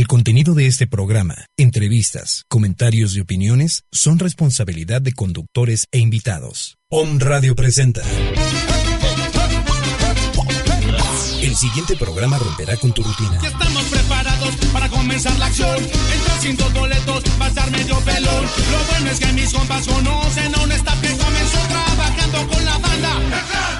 El contenido de este programa, entrevistas, comentarios y opiniones son responsabilidad de conductores e invitados. Om Radio presenta. El siguiente programa romperá con tu rutina. Ya estamos preparados para comenzar la acción. Entre sin dos boletos estar medio pelón. Lo bueno es que mis compas conocen a un staff que comenzó trabajando con la banda.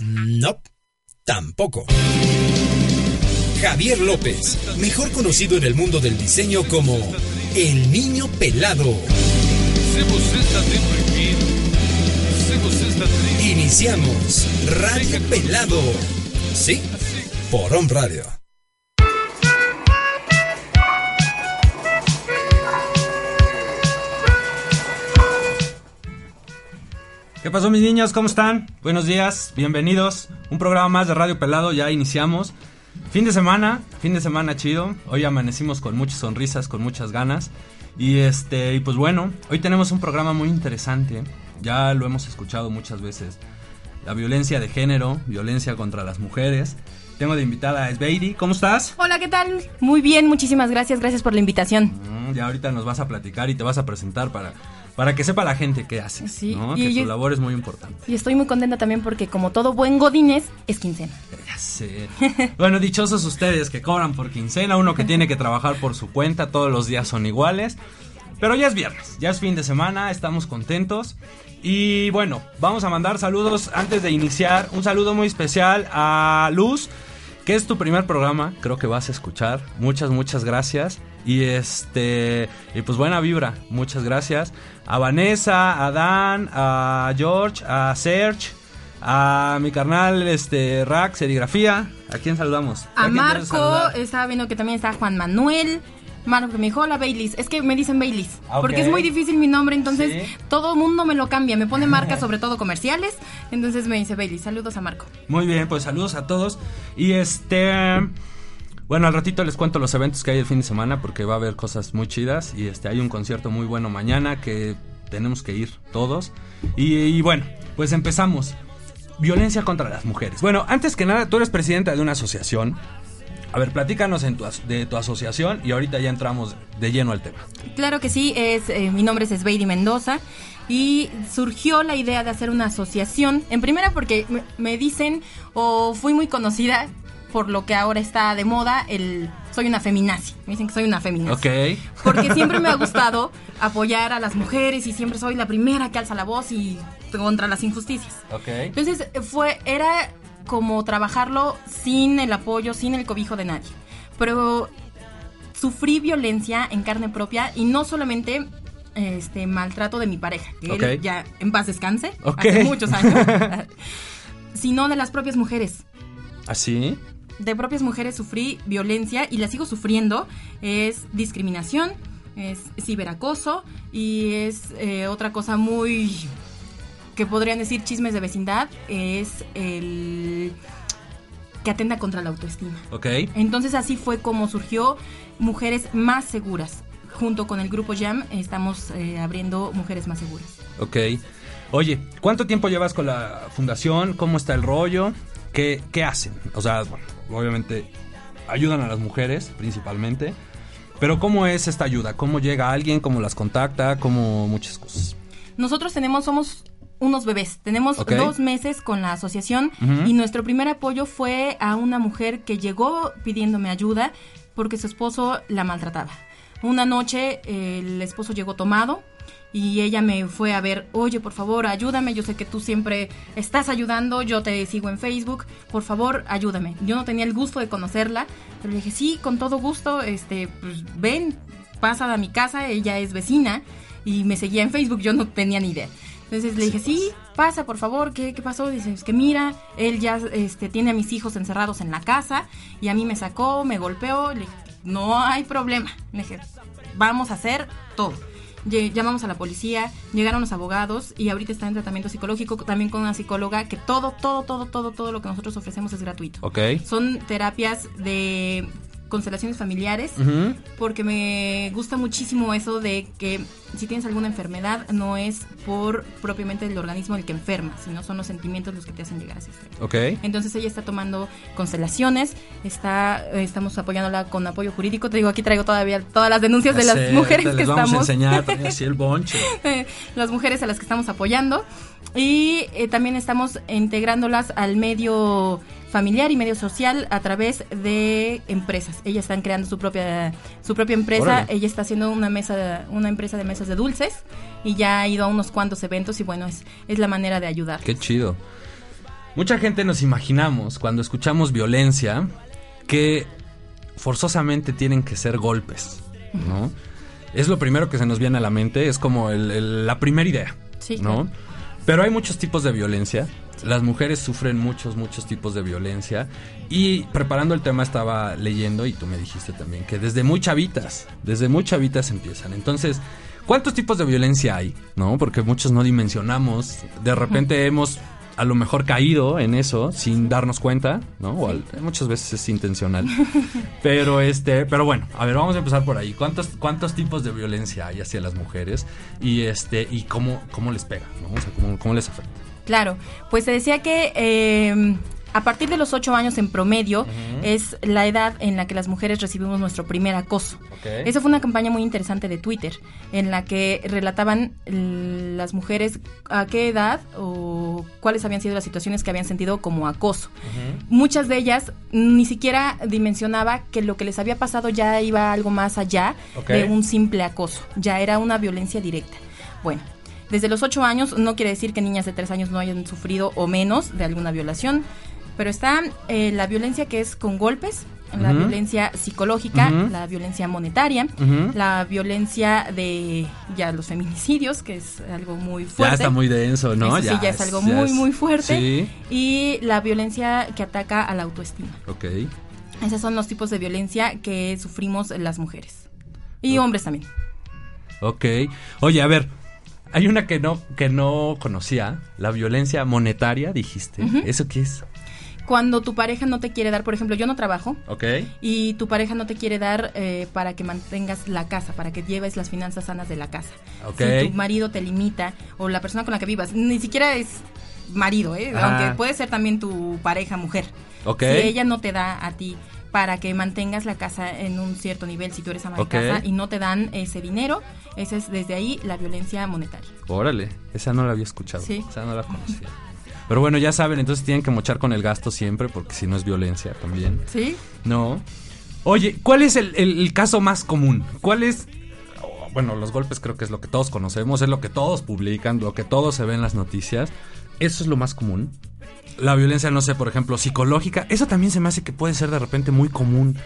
No, tampoco. Javier López, mejor conocido en el mundo del diseño como el niño pelado. Iniciamos Radio Pelado. Sí, por Radio. ¿Qué pasó mis niños? ¿Cómo están? Buenos días, bienvenidos. Un programa más de Radio Pelado, ya iniciamos. Fin de semana, fin de semana chido. Hoy amanecimos con muchas sonrisas, con muchas ganas. Y este, y pues bueno, hoy tenemos un programa muy interesante. Ya lo hemos escuchado muchas veces. La violencia de género, violencia contra las mujeres. Tengo de invitada a Sveidi. ¿Cómo estás? Hola, ¿qué tal? Muy bien, muchísimas gracias, gracias por la invitación. Mm, ya ahorita nos vas a platicar y te vas a presentar para, para que sepa la gente qué haces. Sí, Que tu yo- labor es muy importante. Y estoy muy contenta también porque como todo buen godines, es quincena. Ya sé. Bueno, dichosos ustedes que cobran por quincena, uno que tiene que trabajar por su cuenta, todos los días son iguales. Pero ya es viernes, ya es fin de semana, estamos contentos. Y bueno, vamos a mandar saludos antes de iniciar. Un saludo muy especial a Luz, que es tu primer programa, creo que vas a escuchar. Muchas, muchas gracias. Y este, y pues buena vibra, muchas gracias. A Vanessa, a Dan, a George, a Serge, a mi carnal este Rack, serigrafía. ¿A quién saludamos? A quién Marco, estaba viendo que también está Juan Manuel. Marco que me dijo, hola Baileys. Es que me dicen Baileys. Ah. Porque es muy difícil mi nombre, entonces Sí. todo mundo me lo cambia. Me pone marcas, sobre todo comerciales. Entonces me dice Baileys. Saludos a Marco. Muy bien, pues saludos a todos. Y este. Bueno, al ratito les cuento los eventos que hay el fin de semana porque va a haber cosas muy chidas. Y este hay un concierto muy bueno mañana que tenemos que ir todos. Y, y bueno, pues empezamos. Violencia contra las mujeres. Bueno, antes que nada, tú eres presidenta de una asociación. A ver, platícanos en tu de tu asociación y ahorita ya entramos de lleno al tema. Claro que sí, es, eh, mi nombre es Sveidi Mendoza y surgió la idea de hacer una asociación, en primera porque me, me dicen o fui muy conocida por lo que ahora está de moda, el soy una feminazi, me dicen que soy una feminazi. Ok. Porque siempre me ha gustado apoyar a las mujeres y siempre soy la primera que alza la voz y contra las injusticias. Ok. Entonces fue, era como trabajarlo sin el apoyo, sin el cobijo de nadie. Pero sufrí violencia en carne propia y no solamente este maltrato de mi pareja, que él ya en paz descanse, Ok. hace muchos años, sino de las propias mujeres. ¿Así? De propias mujeres sufrí violencia y la sigo sufriendo. Es discriminación, es ciberacoso y es eh, otra cosa muy que podrían decir chismes de vecindad, es el que atenta contra la autoestima. Ok. Entonces así fue como surgió Mujeres Más Seguras. Junto con el grupo Jam estamos eh, abriendo Mujeres Más Seguras. Ok. Oye, ¿cuánto tiempo llevas con la fundación? ¿Cómo está el rollo? ¿Qué, qué hacen? O sea, bueno, obviamente ayudan a las mujeres principalmente. Pero ¿cómo es esta ayuda? ¿Cómo llega alguien? ¿Cómo las contacta? ¿Cómo muchas cosas? Nosotros tenemos, somos unos bebés. Tenemos dos meses con la asociación y nuestro primer apoyo fue a una mujer que llegó pidiéndome ayuda porque su esposo la maltrataba. Una noche eh, el esposo llegó tomado y ella me fue a ver, oye, por favor, ayúdame, yo sé que tú siempre estás ayudando, yo te sigo en Facebook, por favor, ayúdame. Yo no tenía el gusto de conocerla, pero le dije, sí, con todo gusto, este, pues ven, pasa a mi casa, ella es vecina y me seguía en Facebook, yo no tenía ni idea. Entonces le dije, sí, pasa, por favor, ¿qué, qué pasó? Dice, es que mira, él ya este, tiene a mis hijos encerrados en la casa y a mí me sacó, me golpeó. Le dije, no hay problema. Le dije, vamos a hacer todo. Llamamos a la policía, llegaron los abogados y ahorita está en tratamiento psicológico también con una psicóloga que todo, todo, todo, todo, todo lo que nosotros ofrecemos es gratuito. Ok. Son terapias de constelaciones familiares porque me gusta muchísimo eso de que si tienes alguna enfermedad no es por propiamente el organismo el que enferma, sino son los sentimientos los que te hacen llegar a ese extremo. Ok. Entonces ella está tomando constelaciones, está eh, estamos apoyándola con apoyo jurídico. Te digo, aquí traigo todavía todas las denuncias de las mujeres que vamos estamos a enseñar así el bonche. las mujeres a las que estamos apoyando y eh, también estamos integrándolas al medio familiar y medio social a través de empresas. Ellas están creando su propia su propia empresa. Órale. Ella está haciendo una mesa una empresa de mesas de dulces y ya ha ido a unos cuantos eventos y bueno, es es la manera de ayudar. Qué chido. Mucha gente nos imaginamos cuando escuchamos violencia que forzosamente tienen que ser golpes, ¿no? Es lo primero que se nos viene a la mente, es como el- el- la primera idea, Sí, ¿no? claro. Pero hay muchos tipos de violencia. Las mujeres sufren muchos, muchos tipos de violencia. Y preparando el tema estaba leyendo, y tú me dijiste también, que desde muy chavitas, desde muy chavitas empiezan. Entonces, ¿cuántos tipos de violencia hay? ¿No? Porque muchos no dimensionamos. De repente hemos a lo mejor caído en eso sin darnos cuenta, ¿no? O al- muchas veces es intencional. Pero este, pero bueno, a ver, vamos a empezar por ahí. ¿Cuántos cuántos tipos de violencia hay hacia las mujeres y este y cómo cómo les pega, ¿no? O sea, cómo, cómo les afecta. Claro, pues te decía que eh, a partir de los ocho años en promedio es la edad en la que las mujeres recibimos nuestro primer acoso. Ok. Esa fue una campaña muy interesante de Twitter en la que relataban las mujeres a qué edad o cuáles habían sido las situaciones que habían sentido como acoso. Muchas de ellas ni siquiera dimensionaba que lo que les había pasado ya iba algo más allá de un simple acoso, ya era una violencia directa. Bueno, desde los ocho años no quiere decir que niñas de tres años no hayan sufrido o menos de alguna violación, pero está eh, la violencia que es con golpes, la violencia psicológica, la violencia monetaria, la violencia de ya los feminicidios, que es algo muy fuerte. Ya está muy denso, ¿no? Eso sí, ya es algo muy, muy fuerte. Sí. Y la violencia que ataca a la autoestima. Ok. Esos son los tipos de violencia que sufrimos las mujeres. Y hombres también. Ok. Oye, a ver, hay una que no que no conocía, la violencia monetaria, dijiste. ¿Eso qué es? Cuando tu pareja no te quiere dar, por ejemplo, yo no trabajo Ok. y tu pareja no te quiere dar eh, para que mantengas la casa, para que lleves las finanzas sanas de la casa. Ok. Si tu marido te limita o la persona con la que vivas, ni siquiera es marido, ¿eh? Ajá. aunque puede ser también tu pareja mujer. Ok. Si ella no te da a ti para que mantengas la casa en un cierto nivel, si tú eres ama de casa y no te dan ese dinero, esa es desde ahí la violencia monetaria. Órale, esa no la había escuchado. Sí. Esa no la conocía. Pero bueno, ya saben, entonces tienen que mochar con el gasto siempre, porque si no es violencia también. ¿Sí? No. Oye, ¿cuál es el, el- el caso más común? ¿Cuál es... Bueno, los golpes creo que es lo que todos conocemos, es lo que todos publican, lo que todos se ve en las noticias. Eso es lo más común. La violencia, no sé, por ejemplo, psicológica, eso también se me hace que puede ser de repente muy común.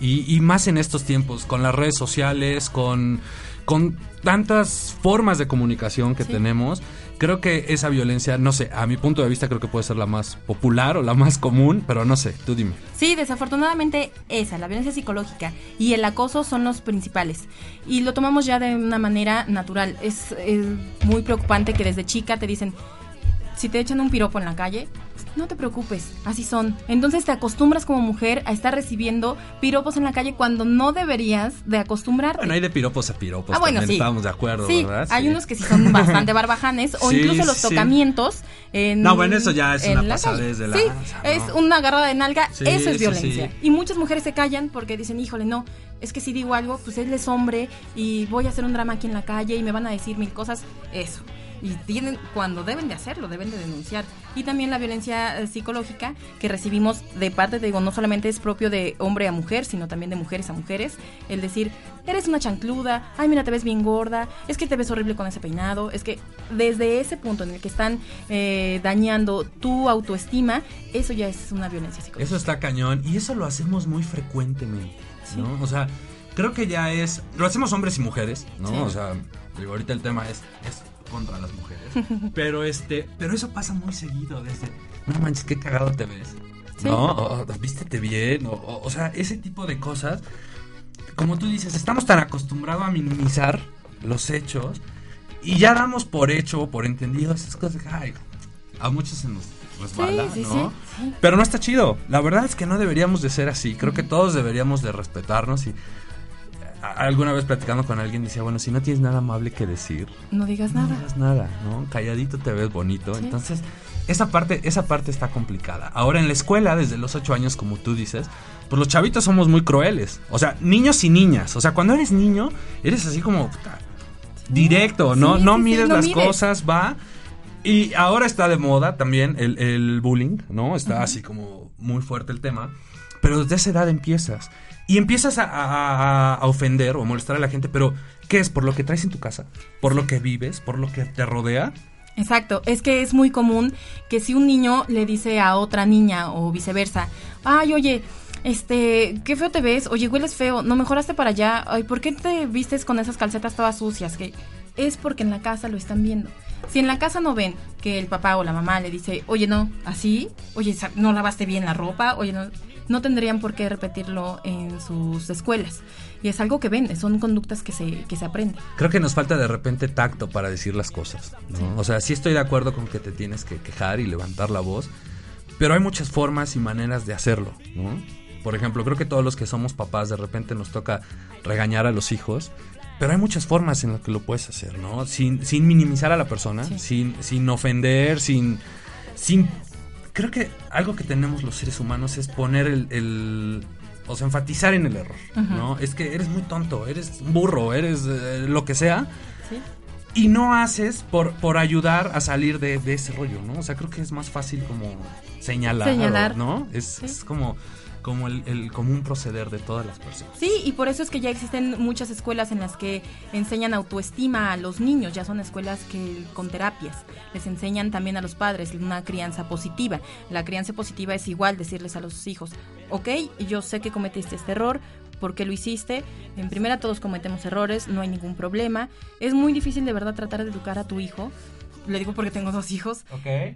Y, y más en estos tiempos, con las redes sociales, con, con tantas formas de comunicación que Sí. tenemos, creo que esa violencia, no sé, a mi punto de vista creo que puede ser la más popular o la más común, pero no sé, tú dime. Sí, desafortunadamente esa, la violencia psicológica y el acoso son los principales. Y lo tomamos ya de una manera natural. Es, es muy preocupante que desde chica te dicen, si te echan un piropo en la calle, no te preocupes, así son. Entonces te acostumbras como mujer a estar recibiendo piropos en la calle cuando no deberías de acostumbrarte. Bueno, hay de piropos a piropos. Ah, bueno, sí. Estábamos de acuerdo, Sí, ¿verdad? hay Sí. unos que sí son bastante barbajanes o Sí, incluso los sí. tocamientos en No, bueno, eso ya es una la pasadez de Sí, lanza, ¿no? es una agarrada de nalga, Sí, eso es sí, violencia. sí. Y muchas mujeres se callan porque dicen, "Híjole, no, es que si digo algo, pues él es hombre y voy a hacer un drama aquí en la calle y me van a decir mil cosas." Eso. Y tienen, cuando deben de hacerlo, deben de denunciar. Y también la violencia eh, psicológica que recibimos de parte, te digo, no solamente es propio de hombre a mujer, sino también de mujeres a mujeres. El decir, eres una chancluda, ay, mira, te ves bien gorda, es que te ves horrible con ese peinado. Es que desde ese punto en el que están eh, dañando tu autoestima, eso ya es una violencia psicológica. Eso está cañón y eso lo hacemos muy frecuentemente, ¿no? O sea, creo que ya es... Lo hacemos hombres y mujeres, ¿no? Sí. O sea, digo, ahorita el tema es, es contra las mujeres. pero este, pero eso pasa muy seguido desde... No manches, qué cagado te ves. Sí. No, o, o, vístete bien, o, sea, ese tipo de cosas como tú dices, estamos tan acostumbrados a minimizar los hechos y ya damos por hecho, por entendido esas cosas. Ay, a muchos se nos resbala, Sí, sí, ¿no? sí, sí. Pero no está chido. La verdad es que no deberíamos de ser así. Creo que todos deberíamos de respetarnos y alguna vez platicando con alguien decía, bueno, si no tienes nada amable que decir, No digas no nada. digas nada, ¿no? Calladito te ves bonito. Sí. Entonces, esa parte, esa parte está complicada. Ahora en la escuela, desde los ocho años, como tú dices, pues los chavitos somos muy crueles. O sea, niños y niñas. O sea, cuando eres niño, eres así como directo, ¿no? Sí, no sí, no las mides. cosas, va. Y ahora está de moda también el, el bullying, ¿no? Está así como muy fuerte el tema. Pero desde esa edad empiezas. Y empiezas a, ofender o a molestar a la gente, pero ¿qué es? ¿Por lo que traes en tu casa? ¿Por lo que vives? ¿Por lo que te rodea? Exacto, es que es muy común que si un niño le dice a otra niña o viceversa, ay, oye, este, qué feo te ves, oye, hueles feo, no mejoraste para allá, ay, ¿por qué te vistes con esas calcetas todas sucias? Que es porque en la casa lo están viendo. Si en la casa no ven que el papá o la mamá le dice, oye, no, así, oye, no lavaste bien la ropa, oye, no, no tendrían por qué repetirlo en sus escuelas. Y es algo que ven, son conductas que se, que se aprenden. Creo que nos falta de repente tacto para decir las cosas. ¿no? O sea, sí estoy de acuerdo con que te tienes que quejar y levantar la voz, pero hay muchas formas y maneras de hacerlo. ¿no? Por ejemplo, creo que todos los que somos papás de repente nos toca regañar a los hijos, pero hay muchas formas en las que lo puedes hacer, ¿no? Sin, sin minimizar a la persona, Sí. sin, sin ofender, sin, sin... Creo que algo que tenemos los seres humanos es poner el... el- o sea, enfatizar en el error, ¿no? Es que eres muy tonto, eres un burro, eres eh, lo que sea, ¿sí? y no haces por, por ayudar a salir de, de ese rollo, ¿no? O sea, creo que es más fácil como señalar, Señalar. ¿no? Es, Sí. es como, como el, el común proceder de todas las personas. Sí, y por eso es que ya existen muchas escuelas en las que enseñan autoestima a los niños, ya son escuelas que con terapias les enseñan también a los padres una crianza positiva. La crianza positiva es igual decirles a los hijos, ok, yo sé que cometiste este error, ¿por qué lo hiciste? En primera todos cometemos errores, no hay ningún problema. Es muy difícil de verdad tratar de educar a tu hijo. Le digo porque tengo dos hijos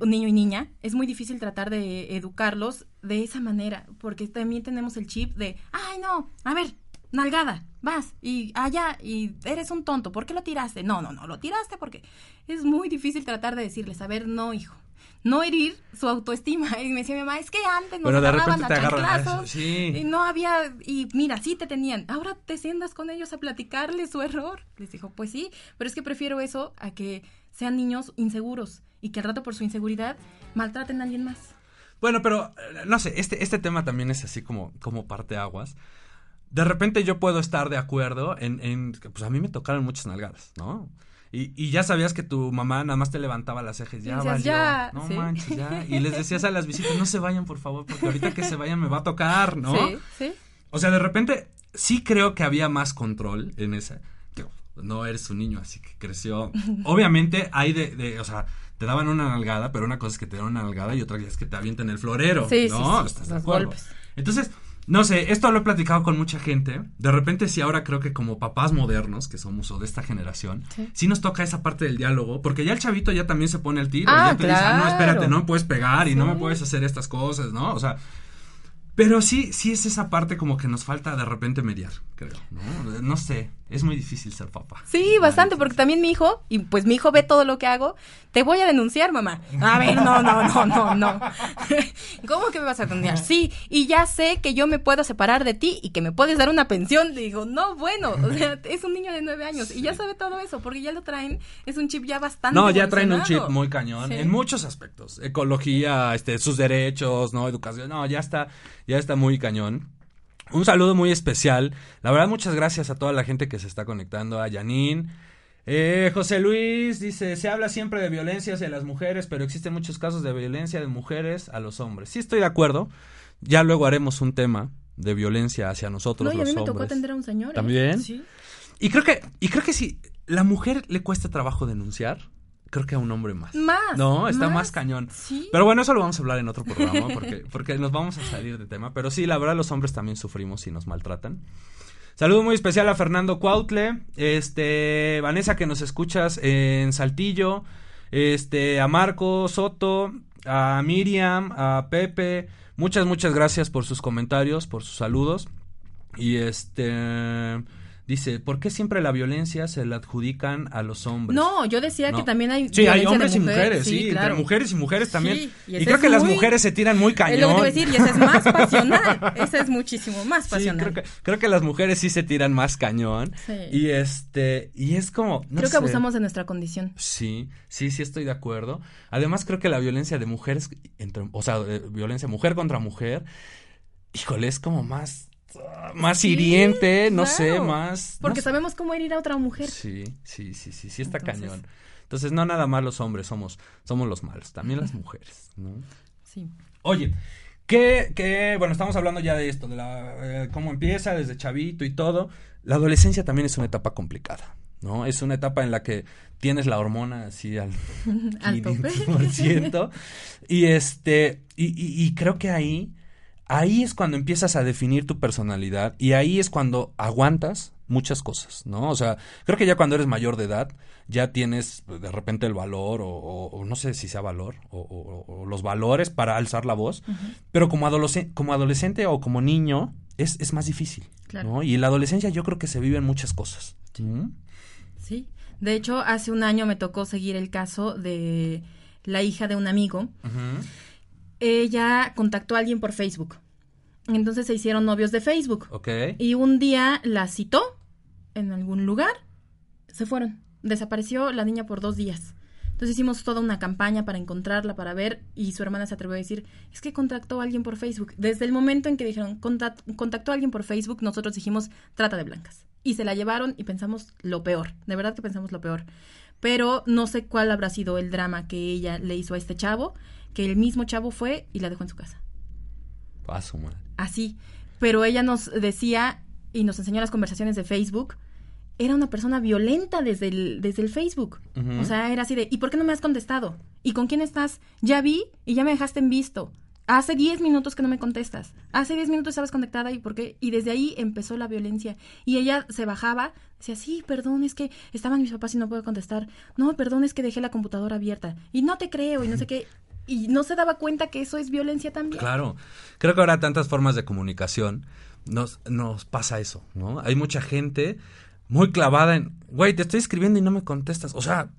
un niño y niña, es muy difícil tratar de educarlos de esa manera, porque también tenemos el chip de, ay no, a ver, nalgada, vas, y allá, y eres un tonto, ¿por qué lo tiraste? No, no, no, lo tiraste porque es muy difícil tratar de decirles, a ver, no, hijo, no herir su autoestima. Y me decía mi mamá, es que antes nos de agarraban a agarran, chanclazos, sí. y no había, y mira, sí te tenían, ahora te sientas con ellos a platicarles su error. Les dijo, pues sí, pero es que prefiero eso a que sean niños inseguros y que al rato por su inseguridad maltraten a alguien más. Bueno, pero eh, no sé, este, este tema también es así como, como parteaguas. De repente yo puedo estar de acuerdo en, en que pues a mí me tocaron muchas nalgadas, ¿no? Y, y ya sabías que tu mamá nada más te levantaba las cejas, ya valió, "Ya", no sí. manches, ya. Y les decías a las visitas, no se vayan, por favor, porque ahorita que se vayan me va a tocar, ¿no? Sí, sí. O sea, de repente sí creo que había más control en esa. No eres un niño, así que creció. Obviamente hay de, de, o sea, te daban una nalgada, pero una cosa es que te dan una nalgada y otra es que te avienten el florero. Sí, sí, ¿no? sí, ¿Estás de acuerdo? golpes. Entonces, no sé, esto lo he platicado con mucha gente. De repente, sí, ahora creo que como papás modernos que somos o de esta generación, sí, Sí. nos toca esa parte del diálogo, porque ya el chavito ya también se pone el tiro. Ah, ya te dice, "Ah, no, espérate, no me puedes pegar y no me Sí. puedes hacer estas cosas, ¿no? O sea, pero sí, sí es esa parte como que nos falta de repente mediar, creo, ¿no? No sé, es muy difícil ser papá. Sí, bastante, porque también mi hijo, y pues mi hijo ve todo lo que hago, te voy a denunciar, mamá. A ver, no, no, no, no, no. ¿Cómo que me vas a denunciar? Sí, y ya sé que yo me puedo separar de ti y que me puedes dar una pensión. Digo, no, bueno, o sea, es un niño de nueve años y ya sabe todo eso, porque ya lo traen, es un chip ya bastante No, ya traen un chip muy cañón Sí. en muchos aspectos. Ecología, este, sus derechos, ¿no? Educación, no, ya está, ya está muy cañón. Un saludo muy especial. La verdad, muchas gracias a toda la gente que se está conectando. A Janine. Eh, José Luis dice, se habla siempre de violencia hacia las mujeres, pero existen muchos casos de violencia de mujeres a los hombres. Sí estoy de acuerdo. Ya luego haremos un tema de violencia hacia nosotros No, y a los mí me hombres. tocó atender a un señor. ¿eh? ¿También? Sí. Y creo que, y creo que si la mujer le cuesta trabajo denunciar, creo que a un hombre más. Más. No, está más, cañón. Sí. Pero bueno, eso lo vamos a hablar en otro programa porque, porque nos vamos a salir de tema. Pero sí, la verdad, los hombres también sufrimos y nos maltratan. Saludo muy especial a Fernando Cuautle, este, Vanessa que nos escuchas en Saltillo, este, a Marco Soto, a Miriam, a Pepe, muchas, muchas gracias por sus comentarios, por sus saludos. Y este dice, ¿por qué siempre la violencia se la adjudican a los hombres? No, yo decía No. que también hay Sí, hay de hombres y mujer, mujeres, sí, claro. entre mujeres y mujeres también. Sí, y creo es que las mujeres se tiran muy cañón. Es lo que te iba a decir, y ese es más pasional. Ese es muchísimo más Sí, pasional. creo que, creo que las mujeres sí se tiran más cañón. Sí. Y este, y es como. no Creo que abusamos de nuestra condición. Sí, sí, sí estoy de acuerdo. Además, creo que la violencia de mujeres, entre, o sea, de violencia mujer contra mujer, híjole, es como más, más Sí, hiriente, no claro. sé, más. Porque no sabemos cómo herir a otra mujer. Sí, sí, sí, sí, sí está Entonces- cañón. Entonces, no nada más los hombres somos, somos los malos, también las mujeres, ¿no? Sí. Oye, que, que, bueno, estamos hablando ya de esto, de la, eh, cómo empieza desde chavito y todo. La adolescencia también es una etapa complicada, ¿no? Es una etapa en la que tienes la hormona así al Al tope. 500%. y este, y, y- y creo que ahí, ahí es cuando empiezas a definir tu personalidad y ahí es cuando aguantas muchas cosas, ¿no? O sea, creo que ya cuando eres mayor de edad, ya tienes pues, de repente el valor o, o- o no sé si sea valor o, o- o los valores para alzar la voz, pero como, adolescente, como adolescente o como niño es, es más difícil, Claro. ¿no? Y en la adolescencia yo creo que se viven muchas cosas. ¿Mm? Sí. De hecho, hace un año me tocó seguir el caso de la hija de un amigo. Ella contactó a alguien por Facebook. Entonces se hicieron novios de Facebook. Ok. Y un día la citó en algún lugar. Se fueron. Desapareció la niña por dos días. Entonces hicimos toda una campaña para encontrarla, para ver, y su hermana se atrevió a decir, es que contactó a alguien por Facebook. Desde el momento en que dijeron, "Contact- contactó a alguien por Facebook, nosotros dijimos, trata de blancas. Y se la llevaron y pensamos lo peor, de verdad que pensamos lo peor. Pero no sé cuál habrá sido el drama que ella le hizo a este chavo, que el mismo chavo fue y la dejó en su casa su madre. así. Pero ella nos decía y nos enseñó las conversaciones de Facebook. Era una persona violenta desde el, desde el Facebook. O sea, era así de, ¿y por qué no me has contestado? ¿Y con quién estás? Ya vi y ya me dejaste en visto. Hace 10 minutos que no me contestas. Hace 10 minutos estabas conectada y por qué. Y desde ahí empezó la violencia. Y ella se bajaba, decía, sí, perdón, es que estaban mis papás y no puedo contestar. No, perdón, es que dejé la computadora abierta. Y no te creo y no sé qué. Y no se daba cuenta que eso es violencia también. Claro, creo que ahora tantas formas de comunicación nos, nos pasa eso, ¿no? Hay mucha gente muy clavada en, güey, te estoy escribiendo y no me contestas, o sea,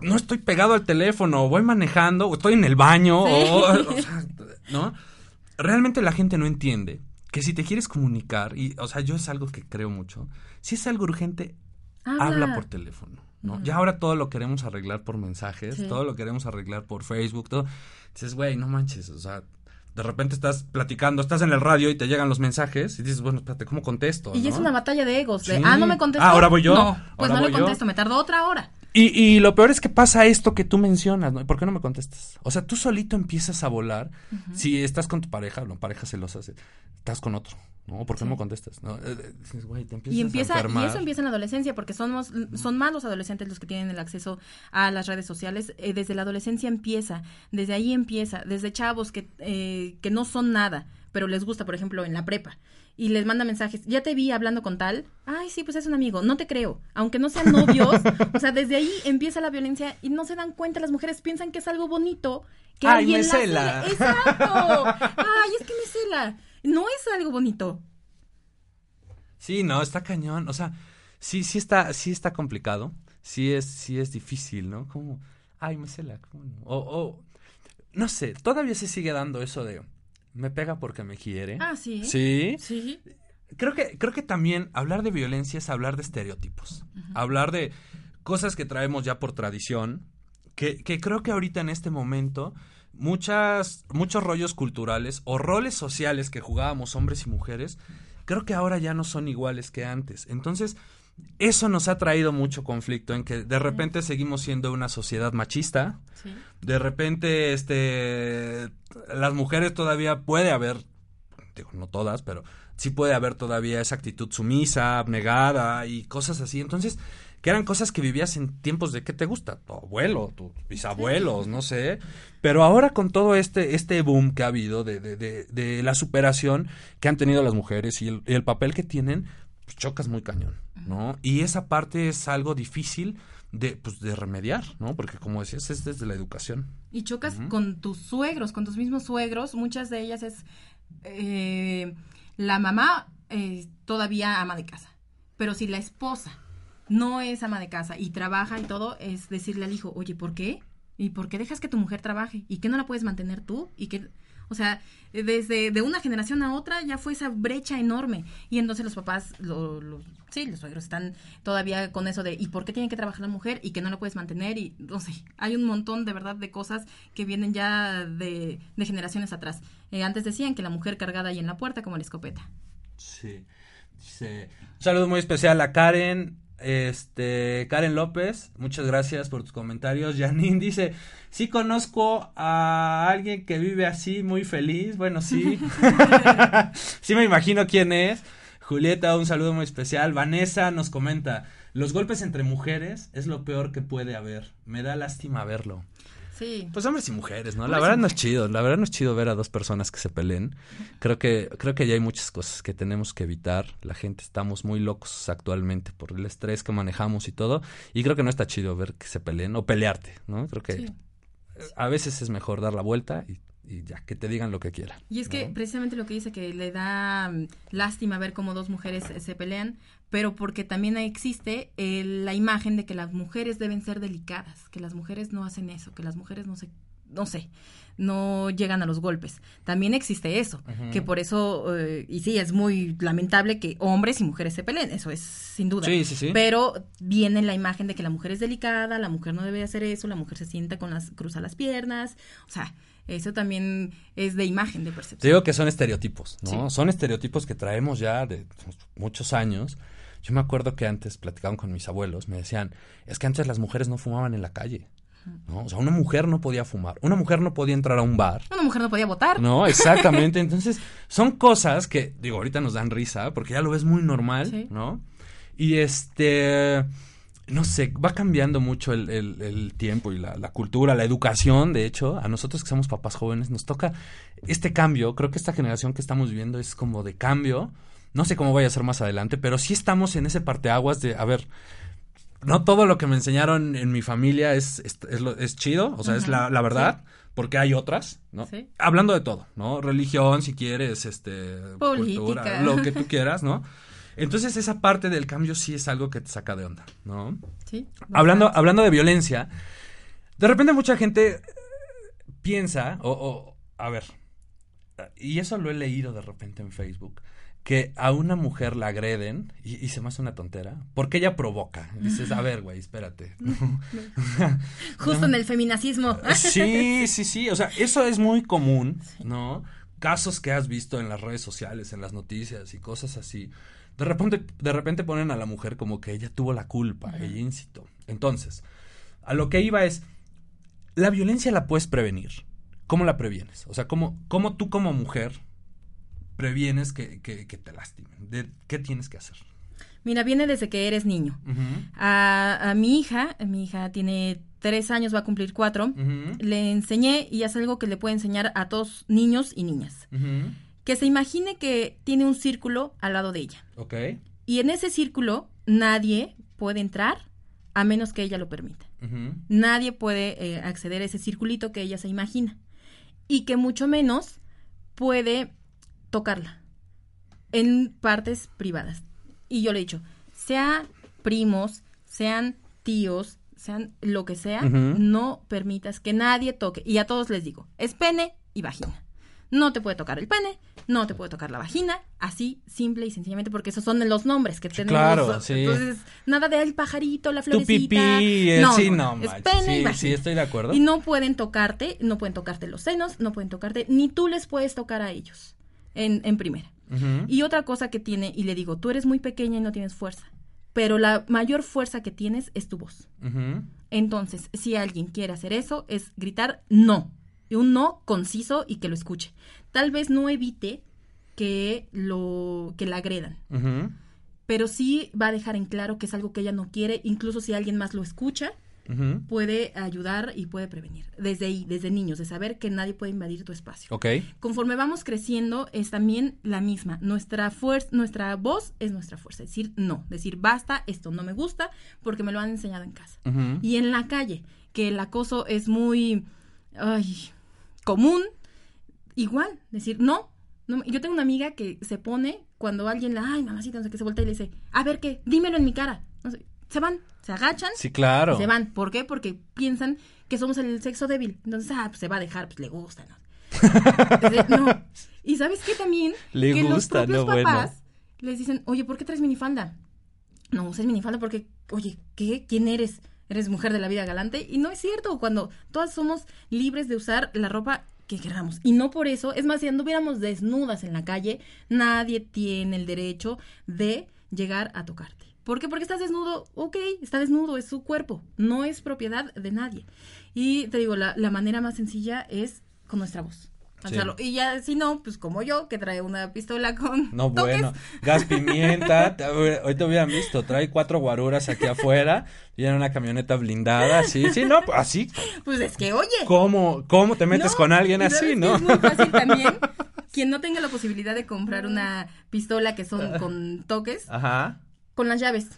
no estoy pegado al teléfono, voy manejando, o estoy en el baño, o, o sea, ¿no? Realmente la gente no entiende que si te quieres comunicar, y, o sea, yo es algo que creo mucho, si es algo urgente, habla, por teléfono. ¿No? Ya ahora todo lo queremos arreglar por mensajes, Sí. todo lo queremos arreglar por Facebook, todo. Dices, güey, no manches, o sea, de repente estás platicando, estás en el radio y te llegan los mensajes y dices, bueno, espérate, ¿cómo contesto? Y no? es una batalla de egos. De, Sí. ah, no me contestó. Ah, ¿ahora voy yo? No, pues ¿Ahora no le yo? contesto, me tardó otra hora. Y, y lo peor es que pasa esto que tú mencionas, ¿no? ¿Y ¿Por qué no me contestas? O sea, tú solito empiezas a volar. Si estás con tu pareja, no, pareja celosa, estás con otro, ¿no? ¿Por qué no me contestas? ¿No? Eh, eh, dices, güey, te empiezas Y a empieza, y eso empieza en la adolescencia, porque somos, son más los adolescentes los que tienen el acceso a las redes sociales. Eh, desde la adolescencia empieza, desde ahí empieza, desde chavos que, eh, que no son nada, pero les gusta, por ejemplo, en la prepa. Y les manda mensajes, ya te vi hablando con tal, ay, sí, pues es un amigo, no te creo, aunque no sean novios, o sea, desde ahí empieza la violencia y no se dan cuenta, las mujeres piensan que es algo bonito, que Ay, alguien me la cela. Exacto, ay, es que me cela, no es algo bonito. Sí, no, está cañón. O sea, sí, sí está, sí está complicado. Sí es, sí es difícil, ¿no? Como, ay, me cela. ¿cómo no? O, o, no sé, todavía se sigue dando eso de, me pega porque me quiere. Ah, sí. Sí. Sí. Creo que, creo que también hablar de violencia es hablar de estereotipos. Hablar de cosas que traemos ya por tradición. Que, que creo que ahorita en este momento muchas, muchos rollos culturales o roles sociales que jugábamos hombres y mujeres, creo que ahora ya no son iguales que antes. Entonces, eso nos ha traído mucho conflicto en que de repente seguimos siendo una sociedad machista. Sí. De repente, este, las mujeres todavía puede haber, digo, no todas, pero sí puede haber todavía esa actitud sumisa, abnegada y cosas así. Entonces, que eran cosas que vivías en tiempos de qué te gusta, tu abuelo, tus bisabuelos, no sé. Pero ahora con todo este, este boom que ha habido de, de, de, de la superación que han tenido las mujeres y el, y el papel que tienen, pues chocas muy cañón, ¿no? Y esa parte es algo difícil de, pues, de remediar, ¿no? Porque como decías, es desde la educación. Y chocas con tus suegros, con tus mismos suegros. Muchas de ellas es eh, la mamá eh, todavía ama de casa, pero si la esposa no es ama de casa y trabaja y todo, es decirle al hijo, oye, ¿por qué? ¿Y por qué dejas que tu mujer trabaje? ¿Y qué no la puedes mantener tú? ¿Y que o sea, desde de una generación a otra ya fue esa brecha enorme. Y entonces los papás, lo, sí, los suegros están todavía con eso de ¿y por qué tiene que trabajar la mujer? Y que no la puedes mantener. Y no sé, hay un montón de verdad de cosas que vienen ya de, de generaciones atrás. Eh, antes decían que la mujer cargada ahí en la puerta como la escopeta. Sí. Dice, un saludo muy especial a Karen, este, Karen López, muchas gracias por tus comentarios. Janine dice, sí conozco a alguien que vive así, muy feliz. Bueno, sí. sí me imagino quién es. Julieta, un saludo muy especial. Vanessa nos comenta, los golpes entre mujeres es lo peor que puede haber. Me da lástima verlo. Sí. Pues hombres y mujeres, ¿no? La verdad no es chido, la verdad no es chido ver a dos personas que se peleen. Creo que creo que ya hay muchas cosas que tenemos que evitar. La gente estamos muy locos actualmente por el estrés que manejamos y todo, y creo que no está chido ver que se peleen o pelearte, ¿no? Creo que Sí. a veces es mejor dar la vuelta y, y ya que te digan lo que quieran. Y es que precisamente lo que dice que le da mm, lástima ver cómo dos mujeres eh, se pelean, pero porque también existe eh, la imagen de que las mujeres deben ser delicadas, que las mujeres no hacen eso, que las mujeres no se no sé, no llegan a los golpes. También existe eso, que por eso, eh, y sí, es muy lamentable que hombres y mujeres se peleen, eso es sin duda. Sí, sí, sí. Pero viene la imagen de que la mujer es delicada, la mujer no debe hacer eso, la mujer se sienta con las, cruza las piernas, o sea, eso también es de imagen, de Te percepción. digo que son estereotipos, ¿no? Son estereotipos que traemos ya de muchos años. Yo me acuerdo que antes platicaban con mis abuelos, me decían, es que antes las mujeres no fumaban en la calle, ¿no? O sea, una mujer no podía fumar, una mujer no podía entrar a un bar, Una mujer no podía votar. No, exactamente. Entonces, son cosas que, digo, ahorita nos dan risa porque ya lo ves muy normal, Sí. ¿no? Y este, no sé, va cambiando mucho el, el- el tiempo y la, la cultura, la educación, de hecho, a nosotros que somos papás jóvenes nos toca este cambio. Creo que esta generación que estamos viviendo es como de cambio. No sé cómo vaya a ser más adelante, pero sí estamos en ese parteaguas de, a ver, no todo lo que me enseñaron en mi familia es, es, es lo- es chido, o sea, es la, la verdad, porque hay otras, ¿no? Sí. Hablando de todo, ¿no? Religión, si quieres, este, Política. cultura, lo que tú quieras, ¿no? Entonces esa parte del cambio sí es algo que te saca de onda, ¿no? Sí, Hablando, hablando de violencia, de repente mucha gente piensa, o, o, a ver, y eso lo he leído de repente en Facebook, que a una mujer la agreden, y, y se me hace una tontera, porque ella provoca. Dices, a ver, güey, espérate. Justo en el feminacismo. Sí, sí, sí, o sea, eso es muy común, ¿no? Casos que has visto en las redes sociales, en las noticias y cosas así. De repente, de repente ponen a la mujer como que ella tuvo la culpa, ella incitó. Entonces, a lo que iba es, la violencia la puedes prevenir. ¿Cómo la previenes? O sea, ¿cómo, cómo tú como mujer previenes que, que, que te lastimen? De, ¿Qué tienes que hacer? Mira, viene desde que eres niño. A, a mi hija, mi hija tiene tres años, va a cumplir cuatro, le enseñé, y es algo que le puedo enseñar a todos niños y niñas, que se imagine que tiene un círculo al lado de ella. Ok. Y en ese círculo nadie puede entrar a menos que ella lo permita. Nadie puede eh, acceder a ese circulito que ella se imagina. Y que mucho menos puede tocarla en partes privadas. Y yo le he dicho, sean primos, sean tíos, sean lo que sea, no permitas que nadie toque. Y a todos les digo, es pene y vagina. No te puede tocar el pene, no te puede tocar la vagina, así, simple y sencillamente, porque esos son los nombres que tenemos. claro, sí. Entonces, nada de el pajarito, la Tu florecita. pipí, eh, sí, no, es pene y vagina. sí, estoy de acuerdo. Y no pueden tocarte, no pueden tocarte los senos, no pueden tocarte, ni tú les puedes tocar a ellos en, en primera. Y otra cosa que tiene, y le digo, tú eres muy pequeña y no tienes fuerza, pero la mayor fuerza que tienes es tu voz. Entonces, si alguien quiere hacer eso, es gritar no. Y un no conciso y que lo escuche. Tal vez no evite que lo que la agredan, pero sí va a dejar en claro que es algo que ella no quiere, incluso si alguien más lo escucha, Puede ayudar y puede prevenir. Desde ahí, desde niños, de saber que nadie puede invadir tu espacio. Ok. Conforme vamos creciendo, es también la misma. Nuestra fuerza, nuestra voz es nuestra fuerza. Decir no, decir basta, esto no me gusta, porque me lo han enseñado en casa. Y en la calle, que el acoso es muy ay, común, igual, decir no, No, yo tengo una amiga que se pone cuando alguien la, ay, mamacita, no sé qué, se voltea y le dice, a ver qué, dímelo en mi cara. No sé, se van, se agachan. Sí, claro. se van. ¿Por qué? Porque piensan que somos el sexo débil. Entonces, ah, pues se va a dejar, pues le gusta, ¿no? No. Y sabes qué también? Le que gusta, los propios no, bueno. papás les dicen, oye, ¿por qué traes minifalda? No uses minifalda porque, oye, ¿qué? ¿Quién eres? ¿Eres mujer de la vida galante? Y no es cierto, cuando todas somos libres de usar la ropa que queramos. Y no por eso, es más, si anduviéramos desnudas en la calle, nadie tiene el derecho de llegar a tocarte. ¿Por qué? Porque estás desnudo, ok, está desnudo, es su cuerpo, no es propiedad de nadie. Y te digo, la, la manera más sencilla es con nuestra voz. Sí. Y ya, si no, pues como yo, que trae una pistola con No, toques. bueno, gas pimienta, hoy te hubieran visto, trae cuatro guaruras aquí afuera, y en una camioneta blindada, sí, sí, no, pues, así, Pues es que, oye. ¿cómo, cómo te metes No, con alguien así, no? Es muy fácil también. Quien no tenga la posibilidad de comprar una pistola que son con toques, Ajá, con las llaves.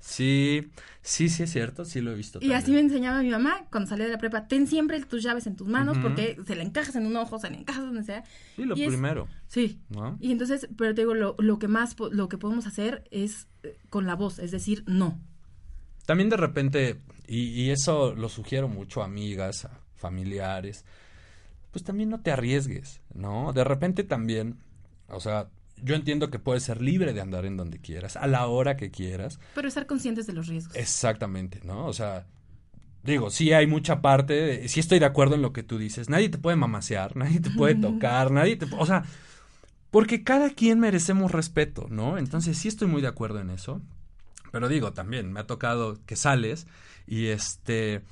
sí, sí, sí es cierto, sí lo he visto. Y así me enseñaba mi mamá cuando salía de la prepa. Ten siempre tus llaves en tus manos porque se le encajas en un ojo, se le encajas donde sea. Sí, lo y es- primero, Sí. ¿no? Y entonces, pero te digo, lo, lo que más, lo que podemos hacer es eh, con la voz, es decir, no. También de repente, y, y eso lo sugiero mucho a amigas, a familiares, pues también no te arriesgues, ¿no? De repente también, o sea, yo entiendo que puedes ser libre de andar en donde quieras, a la hora que quieras, Pero estar conscientes de los riesgos. exactamente, ¿no? O sea, digo, sí hay mucha parte, de- sí estoy de acuerdo en lo que tú dices, nadie te puede mamasear, nadie te puede tocar, nadie te, o sea, porque cada quien merecemos respeto, ¿no? Entonces sí estoy muy de acuerdo en eso. Pero digo, también me ha tocado que sales y este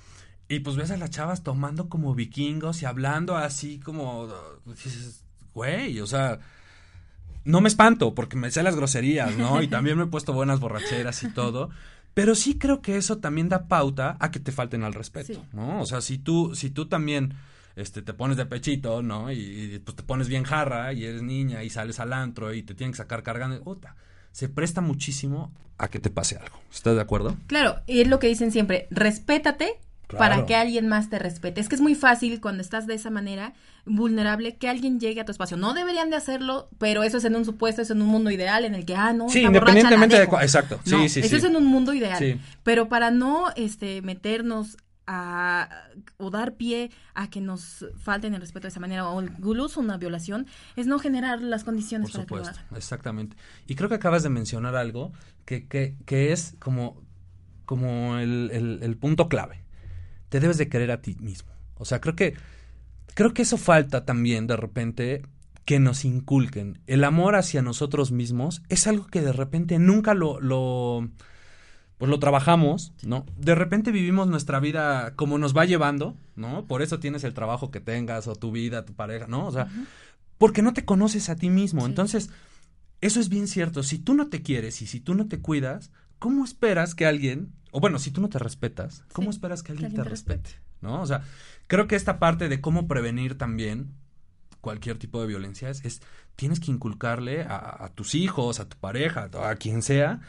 y pues ves a las chavas tomando como vikingos y hablando así como dices, güey, o sea, no me espanto porque me sé las groserías, ¿no? Y también me he puesto buenas borracheras y todo. Pero sí creo que eso también da pauta a que te falten al respeto, Sí. ¿no? O sea, si tú, si tú también este, te pones de pechito, ¿no? Y, y, pues te pones bien jarra y eres niña y sales al antro y te tienen que sacar cargando, se presta muchísimo a que te pase algo. ¿Estás de acuerdo? Claro, y es lo que dicen siempre, respétate Claro. para que alguien más te respete. Es que es muy fácil cuando estás de esa manera vulnerable que alguien llegue a tu espacio. No deberían de hacerlo, pero eso es en un supuesto, es en un mundo ideal en el que, ah, no, Sí, está borracha, independientemente la de dejo. exacto. Sí, No, sí, eso sí. es en un mundo ideal. Sí. Pero para no este meternos a o dar pie a que nos falten el respeto de esa manera o incluso una violación es no generar las condiciones Por para supuesto, exactamente. Y creo que acabas de mencionar algo que, que, que es como, como el, el- el punto clave. Te debes de querer a ti mismo. O sea, creo que, creo que eso falta también de repente que nos inculquen. El amor hacia nosotros mismos es algo que de repente nunca lo, lo pues lo trabajamos, ¿no? De repente vivimos nuestra vida como nos va llevando, ¿no? Por eso tienes el trabajo que tengas o tu vida, tu pareja, ¿no? O sea, porque no te conoces a ti mismo. Sí. Entonces, eso es bien cierto. Si tú no te quieres y si tú no te cuidas, ¿cómo esperas que alguien, o bueno, si tú no te respetas, ¿cómo Sí, esperas que alguien, alguien te te respete? ¿No? O sea, creo que esta parte de cómo prevenir también cualquier tipo de violencia es, es tienes que inculcarle a, a tus hijos, a tu pareja, a quien sea,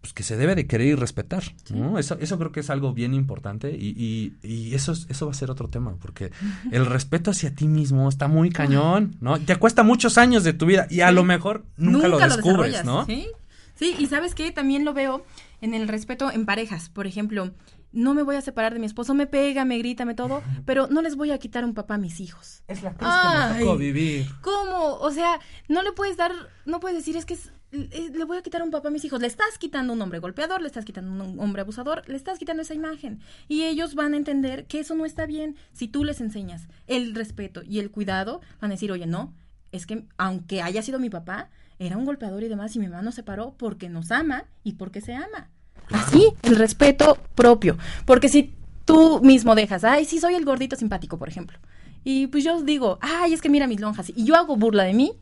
pues que se debe de querer y respetar, ¿no? Eso, eso creo que es algo bien importante y, y, y eso, es- eso va a ser otro tema, porque el respeto hacia ti mismo está muy cañón, ¿no? Te cuesta muchos años de tu vida y a Sí. lo mejor nunca, lo descubres, ¿no? ¿sí? Sí, y sabes qué, también lo veo en el respeto en parejas. Por ejemplo, no me voy a separar de mi esposo, me pega, me grita, me todo, pero no les voy a quitar un papá a mis hijos. Es la cruz que me Ay. tocó vivir. ¿Cómo? O sea, no le puedes dar, no puedes decir, es que es- eh, le voy a quitar un papá a mis hijos. Le estás quitando un hombre golpeador, le estás quitando un hombre abusador, le estás quitando esa imagen. Y ellos van a entender que eso no está bien. Si tú les enseñas el respeto y el cuidado, van a decir, oye, no, es que aunque haya sido mi papá, era un golpeador y demás, y mi mamá nos separó porque nos ama y porque se ama. Así, el respeto propio. Porque si tú mismo dejas, ay, sí, soy el gordito simpático, por ejemplo. Y pues yo digo, ay, es que mira mis lonjas. Y yo hago burla de mí,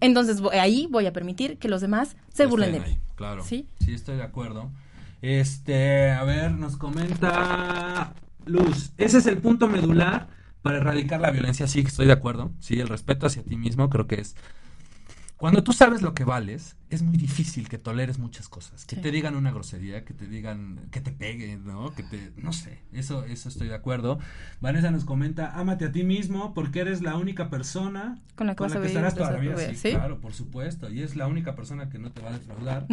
entonces ahí voy a permitir que los demás se burlen de mí. ahí, Claro. ¿Sí? Sí, estoy de acuerdo. Este, a ver, nos comenta Luz. Ese es el punto medular para erradicar la violencia. Sí, estoy de acuerdo. Sí, el respeto hacia ti mismo creo que es Cuando tú sabes lo que vales, es muy difícil que toleres muchas cosas. Que Sí. te digan una grosería, que te digan, que te peguen, ¿no? Que te, no sé, eso, eso estoy de acuerdo. Vanessa nos comenta, ámate a ti mismo porque eres la única persona Con la que vas a vivir estarás toda la vida. Sí, claro, por supuesto. Y es la única persona que no te va a defraudar.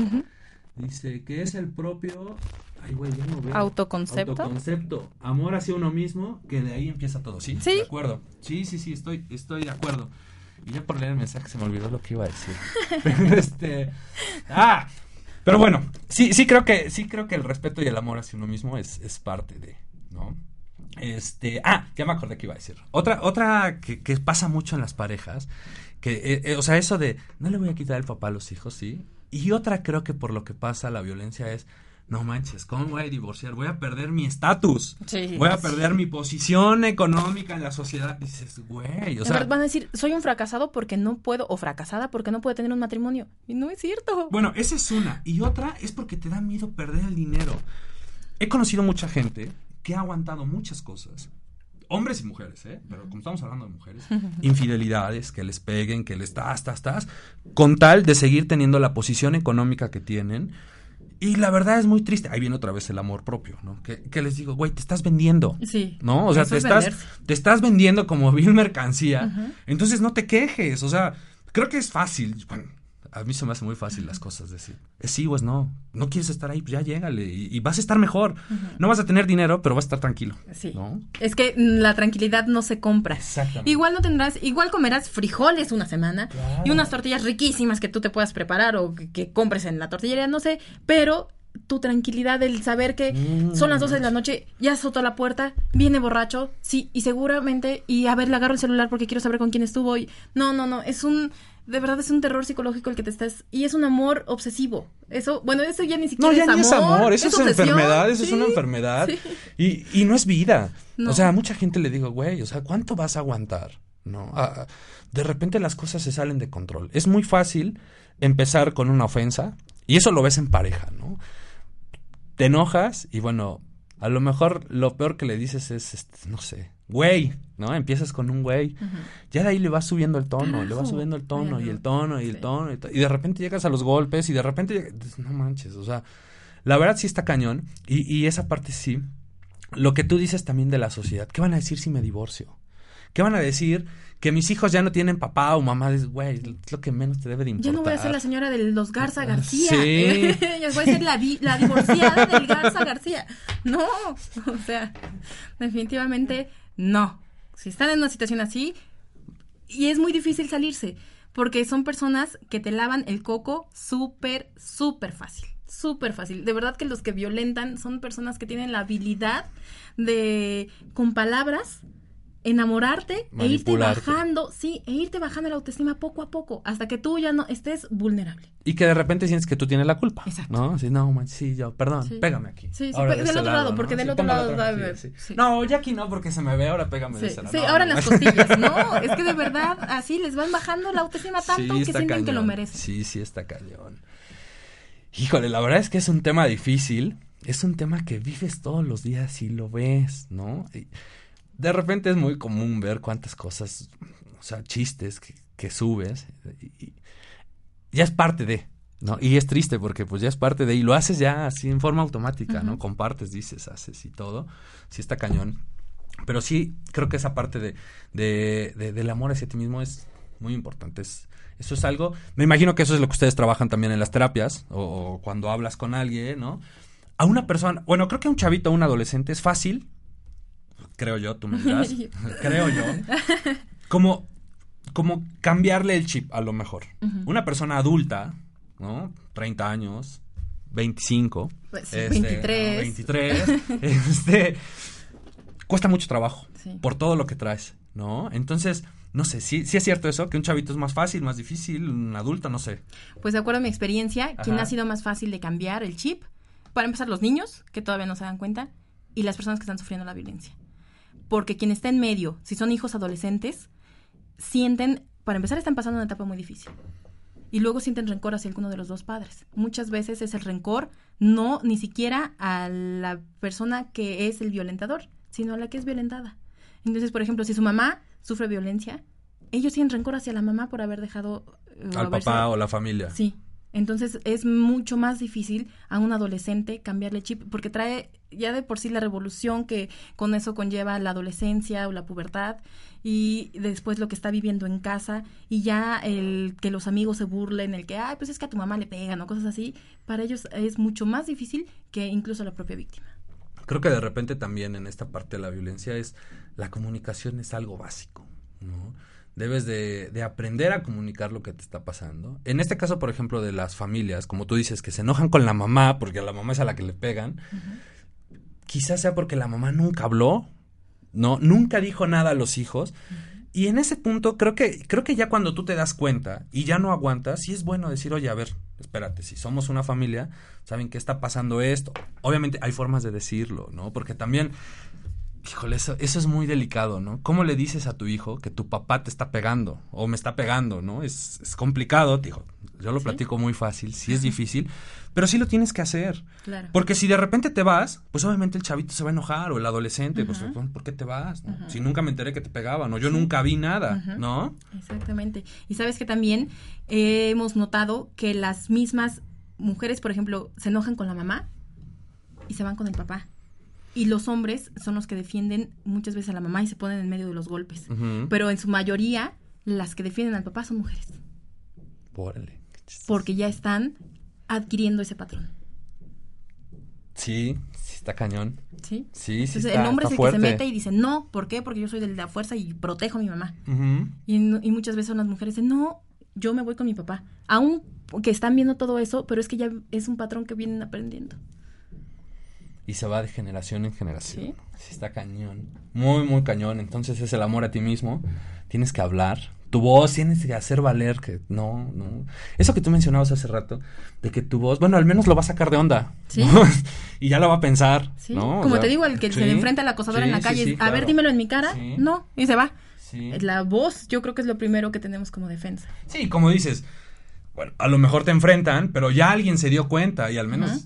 Dice que es el propio, ay güey, ya no veo. Autoconcepto. Autoconcepto, amor hacia uno mismo, que de ahí empieza todo, ¿sí? Sí. De acuerdo. Sí, sí, sí, estoy, estoy de acuerdo. Y por leer el mensaje se me olvidó lo que iba a decir. Pero este, ah, pero bueno, sí, sí creo que, sí creo que el respeto y el amor hacia uno mismo es, es parte de, ¿no? Este, ah, ya me acordé que iba a decir. Otra, otra que, que pasa mucho en las parejas, que, eh, eh, o sea, eso de, no le voy a quitar el papá a los hijos, sí. Y otra creo que por lo que pasa la violencia es, no manches, ¿cómo voy a divorciar? Voy a perder mi estatus. Sí. Voy a perder mi posición económica en la sociedad. Dices, güey, o sea, van a decir, soy un fracasado porque no puedo, o fracasada porque no puedo tener un matrimonio. Y no es cierto. Bueno, esa es una. Y otra es porque te da miedo perder el dinero. He conocido mucha gente que ha aguantado muchas cosas. Hombres y mujeres, ¿eh? Pero como estamos hablando de mujeres, infidelidades, que les peguen, que les tas, tas, tas, con tal de seguir teniendo la posición económica que tienen. Y la verdad es muy triste. Ahí viene otra vez el amor propio, ¿no? Que, que les digo, güey, te estás vendiendo. Sí. ¿No? O sea, te es estás, venderse. te estás vendiendo como vil mercancía. Entonces no te quejes. O sea, creo que es fácil. Bueno, a mí se me hace muy fácil las cosas decir. Es sí o es no. No quieres estar ahí, pues ya llégale. Y, y vas a estar mejor. No vas a tener dinero, pero vas a estar tranquilo. Sí. ¿No? Es que mm, la tranquilidad no se compra. Exactamente. Igual no tendrás, igual comerás frijoles una semana Claro. y unas tortillas riquísimas que tú te puedas preparar o que, que compres en la tortillería, no sé, pero tu tranquilidad, el saber que Mm, son las 12 de la noche, ya azotó la puerta, viene borracho, sí, y seguramente, y a ver, le agarro el celular porque quiero saber con quién estuvo, y no, no, no, es un, de verdad es un terror psicológico el que te estás, y es un amor obsesivo, eso, bueno, eso ya ni No, siquiera ya es ni amor, es amor, eso es, enfermedad, eso es una enfermedad. sí. Y, y no es vida. No. O sea, a mucha gente le digo, güey, o sea, ¿cuánto vas a aguantar? No, Ah, de repente las cosas se salen de control. Es muy fácil empezar con una ofensa, y eso lo ves en pareja, ¿no? Te enojas y bueno, a lo mejor lo peor que le dices es, este, no sé, güey, ¿no? Empiezas con un güey. Ya de ahí le vas subiendo el tono, le vas subiendo el tono y el tono y el tono y, y de repente llegas a los golpes y de repente no manches, o sea, la verdad sí está cañón y, y esa parte sí. Lo que tú dices también de la sociedad, ¿qué van a decir si me divorcio? ¿Qué van a decir que mis hijos ya no tienen papá o mamá? Güey, es lo que menos te debe de importar. Ya no voy a ser la señora de los Garza García. Sí. ya voy a ser la, la divorciada del Garza García. No, o sea, definitivamente no. Si están en una situación así, y es muy difícil salirse, porque son personas que te lavan el coco súper, súper fácil. Súper fácil. De verdad que los que violentan son personas que tienen la habilidad de, con palabras, enamorarte e irte bajando, sí, e irte bajando la autoestima poco a poco, hasta que tú ya no estés vulnerable. Y que de repente sientes que tú tienes la culpa. Exacto. ¿No? Sí, no, man, sí, yo, perdón, Sí. pégame aquí. Sí, sí, Ahora del otro lado, porque del otro lado otra, sí. No, ya aquí no, porque se me ve, ahora pégame de ese lado. sí, No, ahora en no, las no. costillas, ¿no? Es que de verdad así les van bajando la autoestima tanto que sienten que lo merecen. Sí, sí, está cañón. Híjole, la verdad es que es un tema difícil. Es un tema que vives todos los días y lo ves, ¿no? Y de repente es muy común ver cuántas cosas, o sea, chistes que, que subes. Y, y ya es parte de, ¿no? Y es triste porque pues ya es parte de, y lo haces ya así en forma automática, ¿no? Compartes, dices, haces y todo. Sí está cañón. Pero sí, creo que esa parte de, de, de- del amor hacia ti mismo es muy importante. Es, eso es algo, me imagino que eso es lo que ustedes trabajan también en las terapias o, o cuando hablas con alguien, ¿no? A una persona, bueno, creo que a un chavito, a un adolescente es fácil, creo yo, tú me dirás, creo yo, como, como cambiarle el chip a lo mejor. Una persona adulta, ¿no? 30 años, 25, Pues, este, 23. no, 23, este, cuesta mucho trabajo Sí. por todo lo que traes, ¿no? Entonces, no sé, sí, sí es cierto eso, que un chavito es más fácil, más difícil, un adulto, no sé. Pues de acuerdo a mi experiencia, quien Ajá. ha sido más fácil de cambiar el chip, para empezar los niños, que todavía no se dan cuenta, y las personas que están sufriendo la violencia. Porque quien está en medio, si son hijos adolescentes, sienten, para empezar, están pasando una etapa muy difícil. Y luego sienten rencor hacia alguno de los dos padres. Muchas veces es el rencor, no ni siquiera a la persona que es el violentador, sino a la que es violentada. Entonces, por ejemplo, si su mamá sufre violencia, ellos tienen rencor hacia la mamá por haber dejado... eh, Al haberse- papá o la familia. Sí. Entonces es mucho más difícil a un adolescente cambiarle chip porque trae ya de por sí la revolución que con eso conlleva la adolescencia o la pubertad y después lo que está viviendo en casa y ya el que los amigos se burlen, el que, ay, pues es que a tu mamá le pegan o cosas así, para ellos es mucho más difícil que incluso la propia víctima. Creo que de repente también en esta parte de la violencia es la comunicación es algo básico, ¿no? Debes de, de aprender a comunicar lo que te está pasando. En este caso, por ejemplo, de las familias, como tú dices, que se enojan con la mamá, porque a la mamá es a la que le pegan, quizás sea porque la mamá nunca habló, ¿no? Nunca dijo nada a los hijos. Y en ese punto, creo que, creo que ya cuando tú te das cuenta y ya no aguantas, sí es bueno decir, oye, a ver, espérate, si somos una familia, ¿saben qué está pasando esto? Obviamente hay formas de decirlo, ¿no? Porque también, híjole, eso, eso es muy delicado, ¿no? ¿Cómo le dices a tu hijo que tu papá te está pegando o me está pegando, ¿no? Es, es complicado, digo, yo lo platico muy fácil, sí es difícil, pero sí lo tienes que hacer. Claro. Porque si de repente te vas, pues obviamente el chavito se va a enojar o el adolescente, pues ¿por qué te vas? no? Si nunca me enteré que te pegaban o yo nunca vi nada, ¿no? Exactamente. Y sabes que también eh, hemos notado que las mismas mujeres, por ejemplo, se enojan con la mamá y se van con el papá. Y los hombres son los que defienden muchas veces a la mamá y se ponen en medio de los golpes. Pero en su mayoría, las que defienden al papá son mujeres. Órale. Porque ya están adquiriendo ese patrón. Sí, sí está cañón. ¿Sí? Sí, sí Entonces está, el hombre está es el que se mete y dice, no, ¿por qué? Porque yo soy de la fuerza y protejo a mi mamá. Y, n- y muchas veces son las mujeres dicen, no, yo me voy con mi papá. Aún que están viendo todo eso, pero es que ya es un patrón que vienen aprendiendo. Y se va de generación en generación. Sí. Sí. está cañón. Muy, muy cañón. Entonces es el amor a ti mismo. Tienes que hablar. Tu voz tienes que hacer valer que no, no. Eso que tú mencionabas hace rato, de que tu voz, bueno, al menos lo va a sacar de onda. Sí. ¿no? y ya lo va a pensar. ¿sí? ¿no? O Como sea, te digo, el que se le enfrenta al acosador en sí, la sí, calle, a ver, dímelo en mi cara. No, y se va. Sí. La voz, yo creo que es lo primero que tenemos como defensa. Sí, como dices, bueno, a lo mejor te enfrentan, pero ya alguien se dio cuenta y al menos Ajá.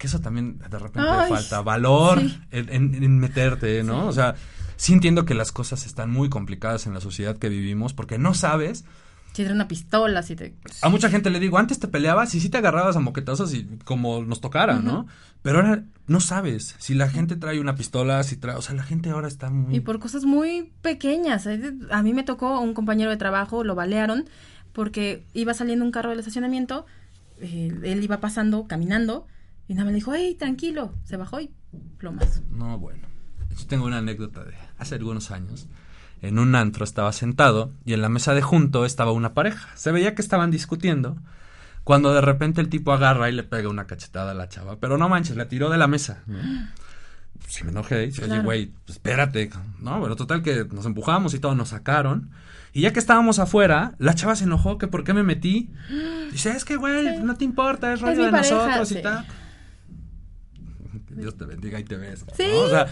Que eso también de repente Ay, falta valor sí. en, en- en meterte, ¿no? O sea, sí entiendo que las cosas están muy complicadas en la sociedad que vivimos porque no sabes. Si trae una pistola, si te... A mucha gente le digo, antes te peleabas y sí te agarrabas a moquetazos y como nos tocara, ¿no? Pero ahora no sabes si la gente trae una pistola, si trae, o sea, la gente ahora está muy Y por cosas muy pequeñas. A mí me tocó un compañero de trabajo, lo balearon porque iba saliendo un carro del estacionamiento, eh, él iba pasando, caminando, y nada más le dijo, hey, tranquilo, se bajó y plomazo. No, bueno. Yo tengo una anécdota de hace algunos años. En un antro estaba sentado y en la mesa de junto estaba una pareja. Se veía que estaban discutiendo. Cuando de repente el tipo agarra y le pega una cachetada a la chava. Pero no manches, la tiró de la mesa. ¿no? Si me enojé, dije, oye, Claro. güey, pues espérate. No, pero total que nos empujamos y todo, nos sacaron. Y ya que estábamos afuera, la chava se enojó que por qué me metí. Dice, es que, güey, no te importa, es rollo de pareja, nosotros sí. y tal. Dios te bendiga y te ves. Sí. O sea,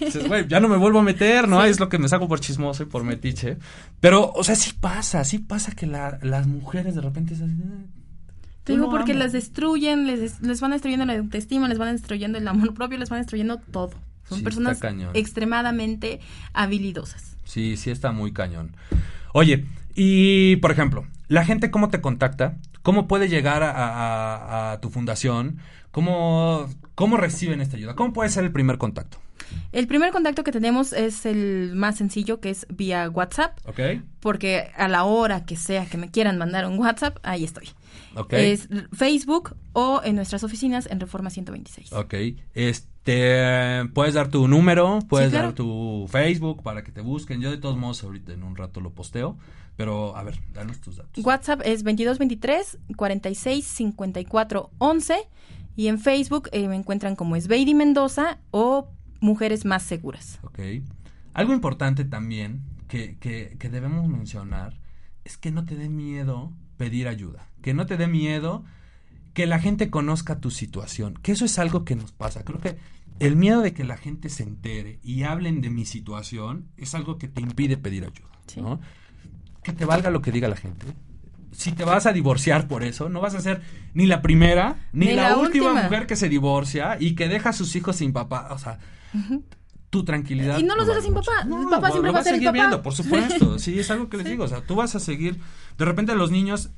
dices, güey, ya no me vuelvo a meter, ¿no? Es lo que me saco por chismoso y por metiche. Pero, o sea, sí pasa, sí pasa que la- las mujeres de repente se Te digo no porque las destruyen, les, les van destruyendo la autoestima, les van destruyendo el amor propio, les van destruyendo todo. Son Sí, personas extremadamente habilidosas. Sí, sí está muy cañón. Oye, y por ejemplo, la gente cómo te contacta, cómo puede llegar a, a- a tu fundación, cómo, cómo reciben esta ayuda, cómo puede ser el primer contacto, El primer contacto que tenemos es el más sencillo, que es vía WhatsApp, ¿ok? porque a la hora que sea que me quieran mandar un WhatsApp, ahí estoy. Ok. Es Facebook o en nuestras oficinas en Reforma 126. Ok, este, puedes dar tu número, puedes claro. dar tu Facebook para que te busquen. Yo de todos modos ahorita en un rato lo posteo, pero a ver, danos tus datos. WhatsApp es 2223 46 54 11 y en Facebook eh, me encuentran como Esbeidi Mendoza o Mujeres Más Seguras. Ok. Algo importante también que, que, que debemos mencionar es que no te dé miedo pedir ayuda, que no te dé miedo que la gente conozca tu situación, que eso es algo que nos pasa. Creo que el miedo de que la gente se entere y hablen de mi situación es algo que te impide pedir ayuda, Sí. ¿no? Que te valga lo que diga la gente. Si te vas a divorciar por eso, no vas a ser ni la primera ni, Ni la, la última, última. mujer que se divorcia y que deja a sus hijos sin papá. O sea, tu tranquilidad. Y no los lo dejas sin papá. El papá siempre lo va a seguir papá. viendo, por supuesto. Sí, es algo que les digo. O sea, tú vas a seguir. De repente, los niños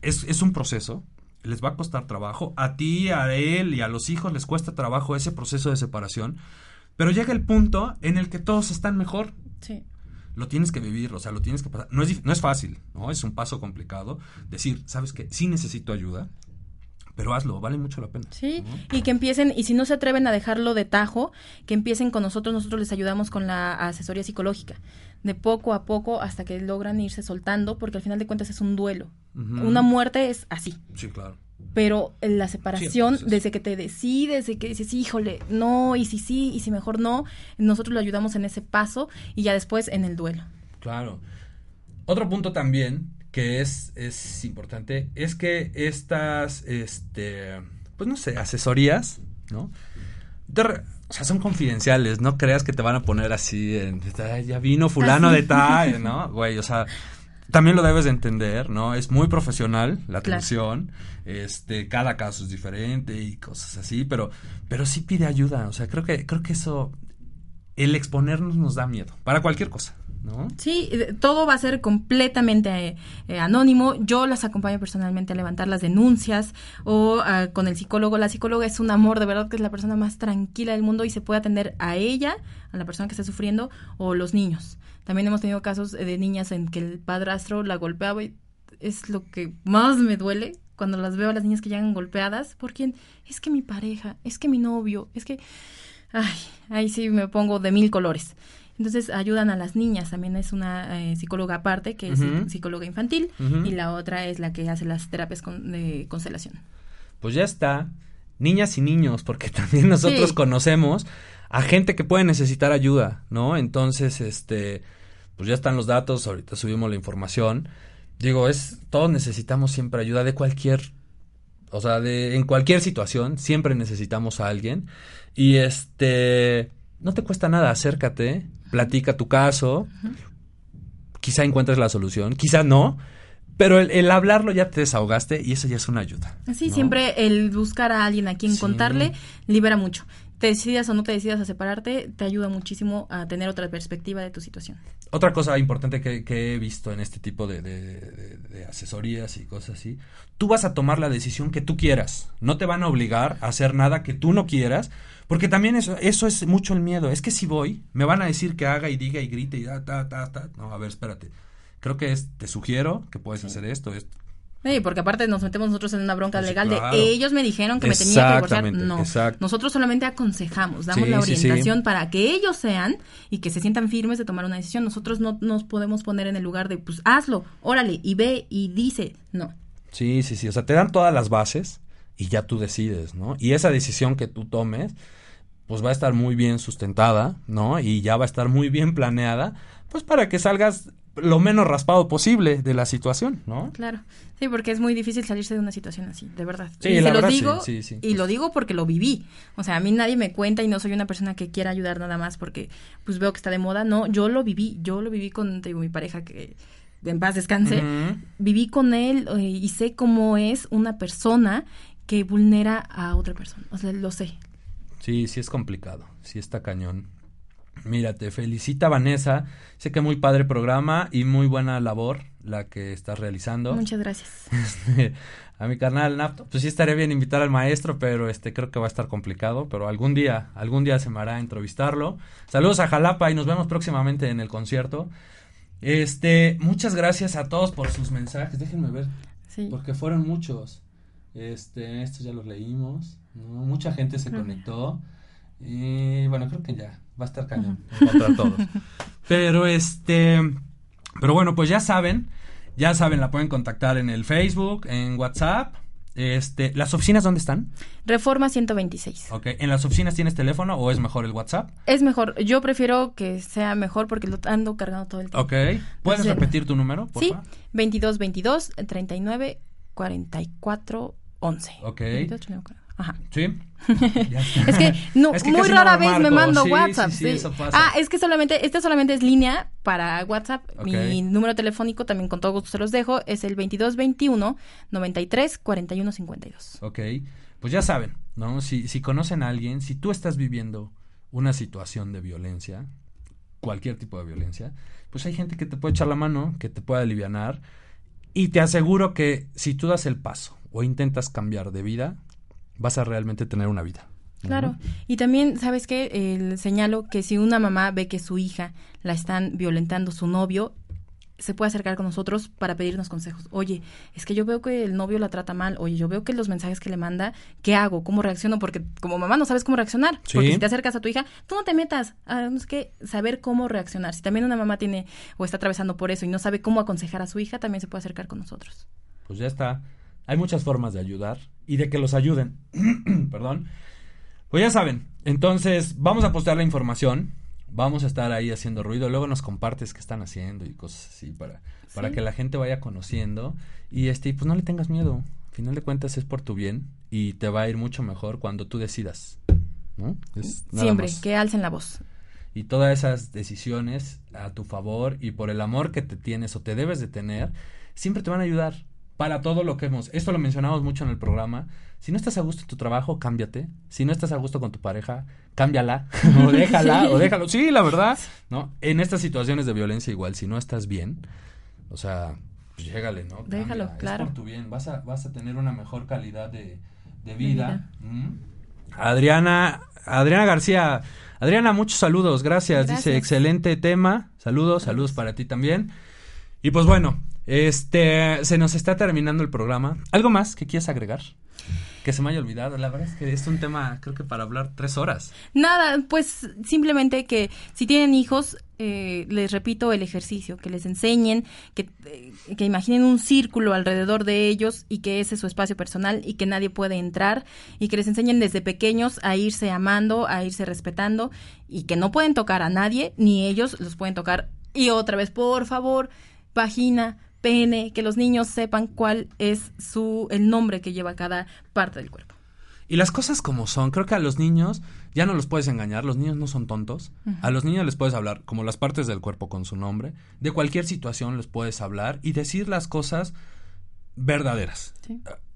es, es un proceso. Les va a costar trabajo. A ti, a él y a los hijos les cuesta trabajo ese proceso de separación. Pero llega el punto en el que todos están mejor. Sí. Lo tienes que vivir, o sea, lo tienes que pasar. No es, no es fácil, ¿no? Es un paso complicado. Decir, ¿sabes qué? Sí necesito ayuda, pero hazlo, vale mucho la pena. Sí, ¿no? y que empiecen, y si no se atreven a dejarlo de tajo, que empiecen con nosotros, nosotros les ayudamos con la asesoría psicológica, de poco a poco hasta que logran irse soltando, porque al final de cuentas es un duelo. Una muerte es así, Sí, claro. Pero la separación, Sí, desde que te decides, desde que dices, híjole, no, y si sí, y si mejor no, nosotros lo ayudamos en ese paso y ya después en el duelo. Claro. Otro punto también que es, es importante es que estas, este, pues no sé, asesorías, ¿no? De re- o sea, son confidenciales, no creas que te van a poner así, en, "Ay, ya vino fulano Así. de tal, ¿no? Güey, o sea, también lo debes de entender, ¿no? Es muy profesional la Claro. atención, este, cada caso es diferente y cosas así, pero, pero sí pide ayuda, o sea, creo que, creo que eso, el exponernos nos da miedo, para cualquier cosa, ¿no? Sí, eh, todo va a ser completamente eh, eh, anónimo. Yo las acompaño personalmente a levantar las denuncias o ah, con el psicólogo. La psicóloga es un amor, de verdad que es la persona más tranquila del mundo y se puede atender a ella, a la persona que está sufriendo o los niños. También hemos tenido casos eh, de niñas en que el padrastro la golpeaba y es lo que más me duele cuando las veo a las niñas que llegan golpeadas. ¿Por quién? Es que mi pareja, es que mi novio, es que... Ay, ahí sí me pongo de mil colores. Entonces ayudan a las niñas, también es una eh, psicóloga aparte, que es psicóloga infantil, y la otra es la que hace las terapias con- de constelación. pues ya está. Niñas y niños, porque también nosotros Sí. conocemos a gente que puede necesitar ayuda, ¿no? Entonces, este, pues ya están los datos, ahorita subimos la información. Digo, es, todos necesitamos siempre ayuda de cualquier, o sea, de, en cualquier situación, siempre necesitamos a alguien. Y este, no te cuesta nada, acércate, platica tu caso, quizá encuentres la solución, quizá no, pero el, el hablarlo ya te desahogaste y eso ya es una ayuda. Así ¿no? siempre el buscar a alguien a quien Sí. contarle libera mucho. Te decidas o no te decidas a separarte, te ayuda muchísimo a tener otra perspectiva de tu situación. Otra cosa importante que, que he visto en este tipo de, de- de- de asesorías y cosas así, tú vas a tomar la decisión que tú quieras. No te van a obligar a hacer nada que tú no quieras, porque también eso, eso es mucho el miedo. Es que si voy, me van a decir que haga y diga y grite y ta, ta, ta, ta. No, a ver, espérate. Creo que es, te sugiero que puedes hacer esto, esto. Sí, porque aparte nos metemos nosotros en una bronca Pues legal claro. de ellos me dijeron que me tenía que divorciar. No, exacto. nosotros solamente aconsejamos, damos Sí, la sí, sí. orientación para que ellos sean y que se sientan firmes de tomar una decisión. Nosotros no nos podemos poner en el lugar de, pues hazlo, órale, y ve y dice. No. Sí, sí, sí. O sea, te dan todas las bases y ya tú decides, ¿no? Y esa decisión que tú tomes, pues va a estar muy bien sustentada, ¿no? Y ya va a estar muy bien planeada, pues para que salgas lo menos raspado posible de la situación, ¿no? Claro, sí, porque es muy difícil salirse de una situación así, de verdad. Sí, y la se verdad, lo digo, sí, sí. y lo digo porque lo viví. O sea, a mí nadie me cuenta y no soy una persona que quiera ayudar nada más porque pues veo que está de moda. No, yo lo viví, yo lo viví con te digo, mi pareja que en paz descanse. Viví con él eh, y sé cómo es una persona que vulnera a otra persona. O sea, lo sé. Sí, sí es complicado, sí está cañón. Mira, te felicita Vanessa, sé que muy padre programa y muy buena labor la que estás realizando. Muchas gracias. a mi carnal Napto, pues sí estaría bien invitar al maestro, pero este creo que va a estar complicado, pero algún día, algún día se me hará entrevistarlo. Saludos a Jalapa y nos vemos próximamente en el concierto. Este, muchas gracias a todos por sus mensajes. Déjenme ver, Sí. porque fueron muchos. Este, estos ya los leímos. ¿no? Mucha gente se conectó. Y bueno, creo que ya va a estar cañón encontrar todos. Pero este, pero bueno, pues ya saben, ya saben, la pueden contactar en el Facebook, en WhatsApp. Este, ¿las oficinas dónde están? Reforma 126. Ok, ¿en las oficinas tienes teléfono o es mejor el WhatsApp? Es mejor, yo prefiero que sea mejor porque lo ando cargando todo el tiempo. Ok, ¿puedes Entonces, repetir tu número, por Sí, favor? 22 22 39 44 11. Ok. 22, 39, 40. Ajá. Sí. Es que no, Es que muy rara no vez me mando Sí, WhatsApp. sí, eso pasa. Ah, es que solamente, este solamente es línea para WhatsApp. Mi número telefónico también con todo gusto se los dejo. Es el 2221 93 41 52. Ok, pues ya saben, ¿no? Si, si conocen a alguien, si tú estás viviendo una situación de violencia, cualquier tipo de violencia, pues hay gente que te puede echar la mano, que te puede aliviar. Y te aseguro que si tú das el paso o intentas cambiar de vida, vas a realmente tener una vida. Claro, y también, ¿sabes qué? El señalo que si una mamá ve que su hija la están violentando su novio, se puede acercar con nosotros para pedirnos consejos. Oye, es que yo veo que el novio la trata mal. Oye, yo veo que los mensajes que le manda, ¿qué hago? ¿Cómo reacciono? Porque como mamá no sabes cómo reaccionar. Porque si te acercas a tu hija, tú no te metas. Tenemos que saber cómo reaccionar. Si también una mamá tiene o está atravesando por eso y no sabe cómo aconsejar a su hija, también se puede acercar con nosotros. Pues ya está. Hay muchas formas de ayudar y de que los ayuden. Perdón. Pues ya saben. Entonces, vamos a postear la información vamos a estar ahí haciendo ruido. Luego nos compartes qué están haciendo y cosas así para, para que la gente vaya conociendo. Y este, pues no le tengas miedo. Al final de cuentas es por tu bien y te va a ir mucho mejor cuando tú decidas. ¿no? Siempre, que alcen la voz. Y todas esas decisiones a tu favor y por el amor que te tienes o te debes de tener, siempre te van a ayudar para todo lo que hemos. Esto lo mencionamos mucho en el programa. Si no estás a gusto en tu trabajo, cámbiate. Si no estás a gusto con tu pareja, cámbiala o déjala o déjalo. Sí, la verdad, ¿no? En estas situaciones de violencia igual, si no estás bien, o sea, pues llégale, ¿no? Déjalo, claro. Es por tu bien, vas a, vas a tener una mejor calidad de, vida. Adriana, Adriana García, Adriana, muchos saludos, gracias. Dice, excelente tema. Saludos, saludos para ti también. Y pues bueno, este, se nos está terminando el programa. ¿Algo más que quieras agregar? Que se me haya olvidado. La verdad es que es un tema, creo que para hablar tres horas. Nada, pues simplemente que si tienen hijos, eh, les repito el ejercicio, que les enseñen, que, eh, que imaginen un círculo alrededor de ellos y que ese es su espacio personal y que nadie puede entrar y que les enseñen desde pequeños a irse amando, a irse respetando y que no pueden tocar a nadie, ni ellos los pueden tocar. Y otra vez, por favor, vagina, pene, que los niños sepan cuál es su el nombre que lleva cada parte del cuerpo. Y las cosas como son, creo que a los niños ya no los puedes engañar, los niños no son tontos. A los niños les puedes hablar como las partes del cuerpo con su nombre, de cualquier situación les puedes hablar y decir las cosas verdaderas.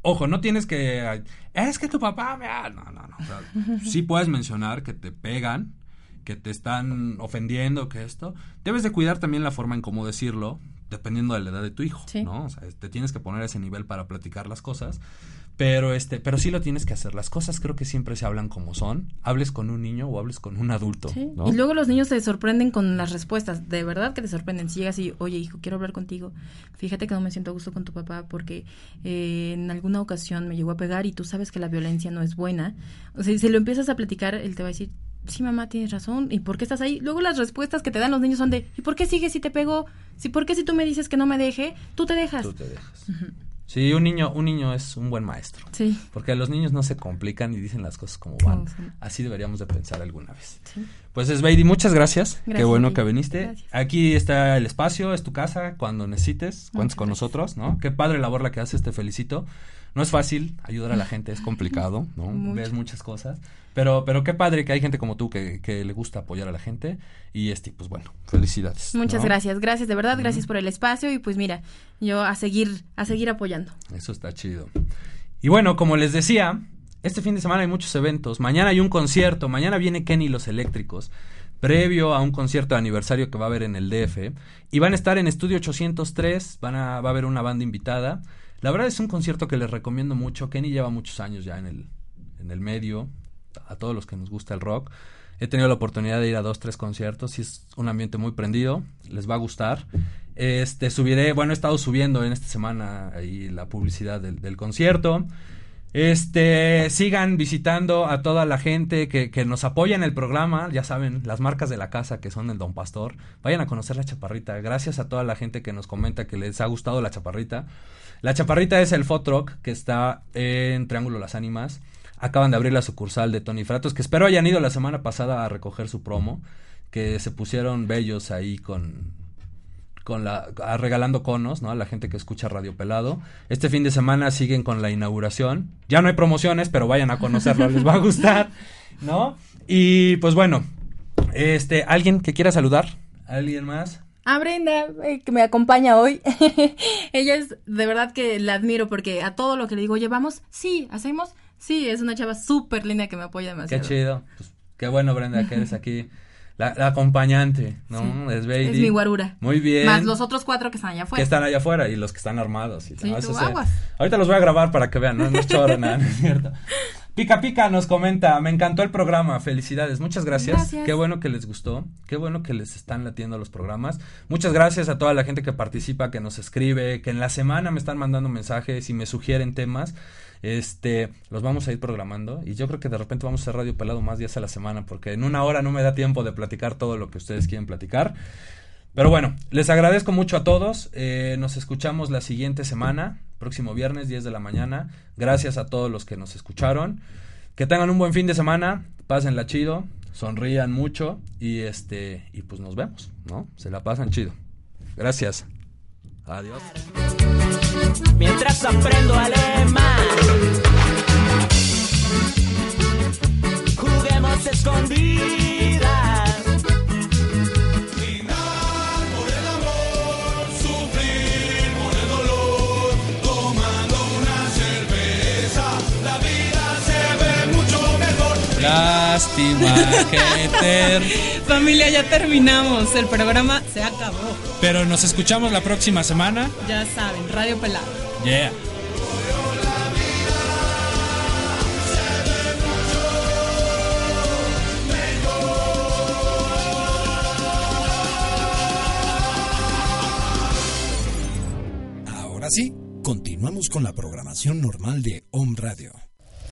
Ojo, no tienes que es que tu papá me no, no, no. sí puedes mencionar que te pegan, que te están ofendiendo, que esto. Debes de cuidar también la forma en cómo decirlo, dependiendo de la edad de tu hijo, ¿no? O sea, te tienes que poner a ese nivel para platicar las cosas, pero este, pero sí lo tienes que hacer. Las cosas creo que siempre se hablan como son, hables con un niño o hables con un adulto, Y luego los niños te sorprenden con las respuestas, de verdad que te sorprenden. Si llegas y, oye, hijo, quiero hablar contigo, fíjate que no me siento a gusto con tu papá porque eh, en alguna ocasión me llegó a pegar y tú sabes que la violencia no es buena. O sea, si lo empiezas a platicar, él te va a decir, sí, mamá, tienes razón, ¿y por qué estás ahí? Luego las respuestas que te dan los niños son de, ¿y por qué sigues si te pego? ¿Sí, ¿Por qué si tú me dices que no me deje, tú te dejas? Tú te dejas. Sí, un niño, un niño es un buen maestro. Sí. Porque los niños no se complican y dicen las cosas como van. Así deberíamos de pensar alguna vez. Sí. Pues Sveidi, muchas gracias. Qué bueno que viniste. Aquí está el espacio, es tu casa, cuando necesites, cuentes con nosotros, ¿no? Qué padre labor la que haces, te felicito. No es fácil ayudar a la gente, es complicado, ¿no? Ves muchas cosas. Pero, pero qué padre que hay gente como tú que, que le gusta apoyar a la gente. Y este, pues bueno, felicidades. Muchas gracias, gracias, de verdad, gracias por el espacio. Y pues mira, yo a seguir, a seguir apoyando. Eso está chido. Y bueno, como les decía, este fin de semana hay muchos eventos. Mañana hay un concierto, mañana viene Kenny los Eléctricos previo a un concierto de aniversario que va a haber en el DF. Y van a estar en Estudio 803, van a, va a haber una banda invitada. La verdad es un concierto que les recomiendo mucho. Kenny lleva muchos años ya en el, en el medio, a todos los que nos gusta el rock. He tenido la oportunidad de ir a dos, tres conciertos y es un ambiente muy prendido. Les va a gustar. Este, subiré, bueno, he estado subiendo en esta semana ahí la publicidad del, concierto. Este, sigan visitando a toda la gente que, que, nos apoya en el programa, ya saben, las marcas de la casa que son el Don Pastor. Vayan a conocer la chaparrita. Gracias a toda la gente que nos comenta que les ha gustado la chaparrita. La Chaparrita es el Fotrock que está en Triángulo Las Ánimas. Acaban de abrir la sucursal de Tony Fratos, que espero hayan ido la semana pasada a recoger su promo, que se pusieron bellos ahí con con la regalando conos, ¿no? A la gente que escucha Radio Pelado. Este fin de semana siguen con la inauguración. Ya no hay promociones, pero vayan a conocerlo, les va a gustar, ¿no? Y pues bueno, este, alguien que quiera saludar, alguien más. A Brenda, eh, que me acompaña hoy. Ella es de verdad que la admiro porque a todo lo que le digo, llevamos, sí, hacemos, sí, es una chava súper linda que me apoya demasiado. Qué chido. Pues, Qué bueno, Brenda, que eres aquí la, la acompañante, ¿no? Es Baby. Es mi guarura. Muy bien. Más los otros cuatro que están allá que afuera. están allá afuera y los que están armados. Y Sí, tú se- aguas. Ahorita los voy a grabar para que vean, no, no es choro, nada, no es cierto. Pica Pica nos comenta, me encantó el programa, felicidades, muchas gracias. Gracias. Qué bueno que les gustó, qué bueno que les están latiendo los programas. Muchas gracias a toda la gente que participa, que nos escribe, que en la semana me están mandando mensajes y me sugieren temas. Este, los vamos a ir programando y yo creo que de repente vamos a hacer Radio Pelado más días a la semana porque en una hora no me da tiempo de platicar todo lo que ustedes quieren platicar. Pero bueno, les agradezco mucho a todos. eh, nos escuchamos la siguiente semana, próximo viernes, 10 de la mañana. Gracias a todos los que nos escucharon. Que tengan un buen fin de semana, pásenla chido, sonrían mucho y este y pues nos vemos, ¿no? Se la pasan chido. Gracias. Adiós. Mientras aprendo alemán. Juguemos escondidas. por el amor, sufrir por el dolor, tomando una cerveza, la vida se ve mucho mejor. Lástima que ter... Familia, ya terminamos. El programa se acabó. Pero nos escuchamos la próxima semana. Ya saben, Radio Pelado. Yeah. Ahora sí, continuamos con la programación normal de Home Radio.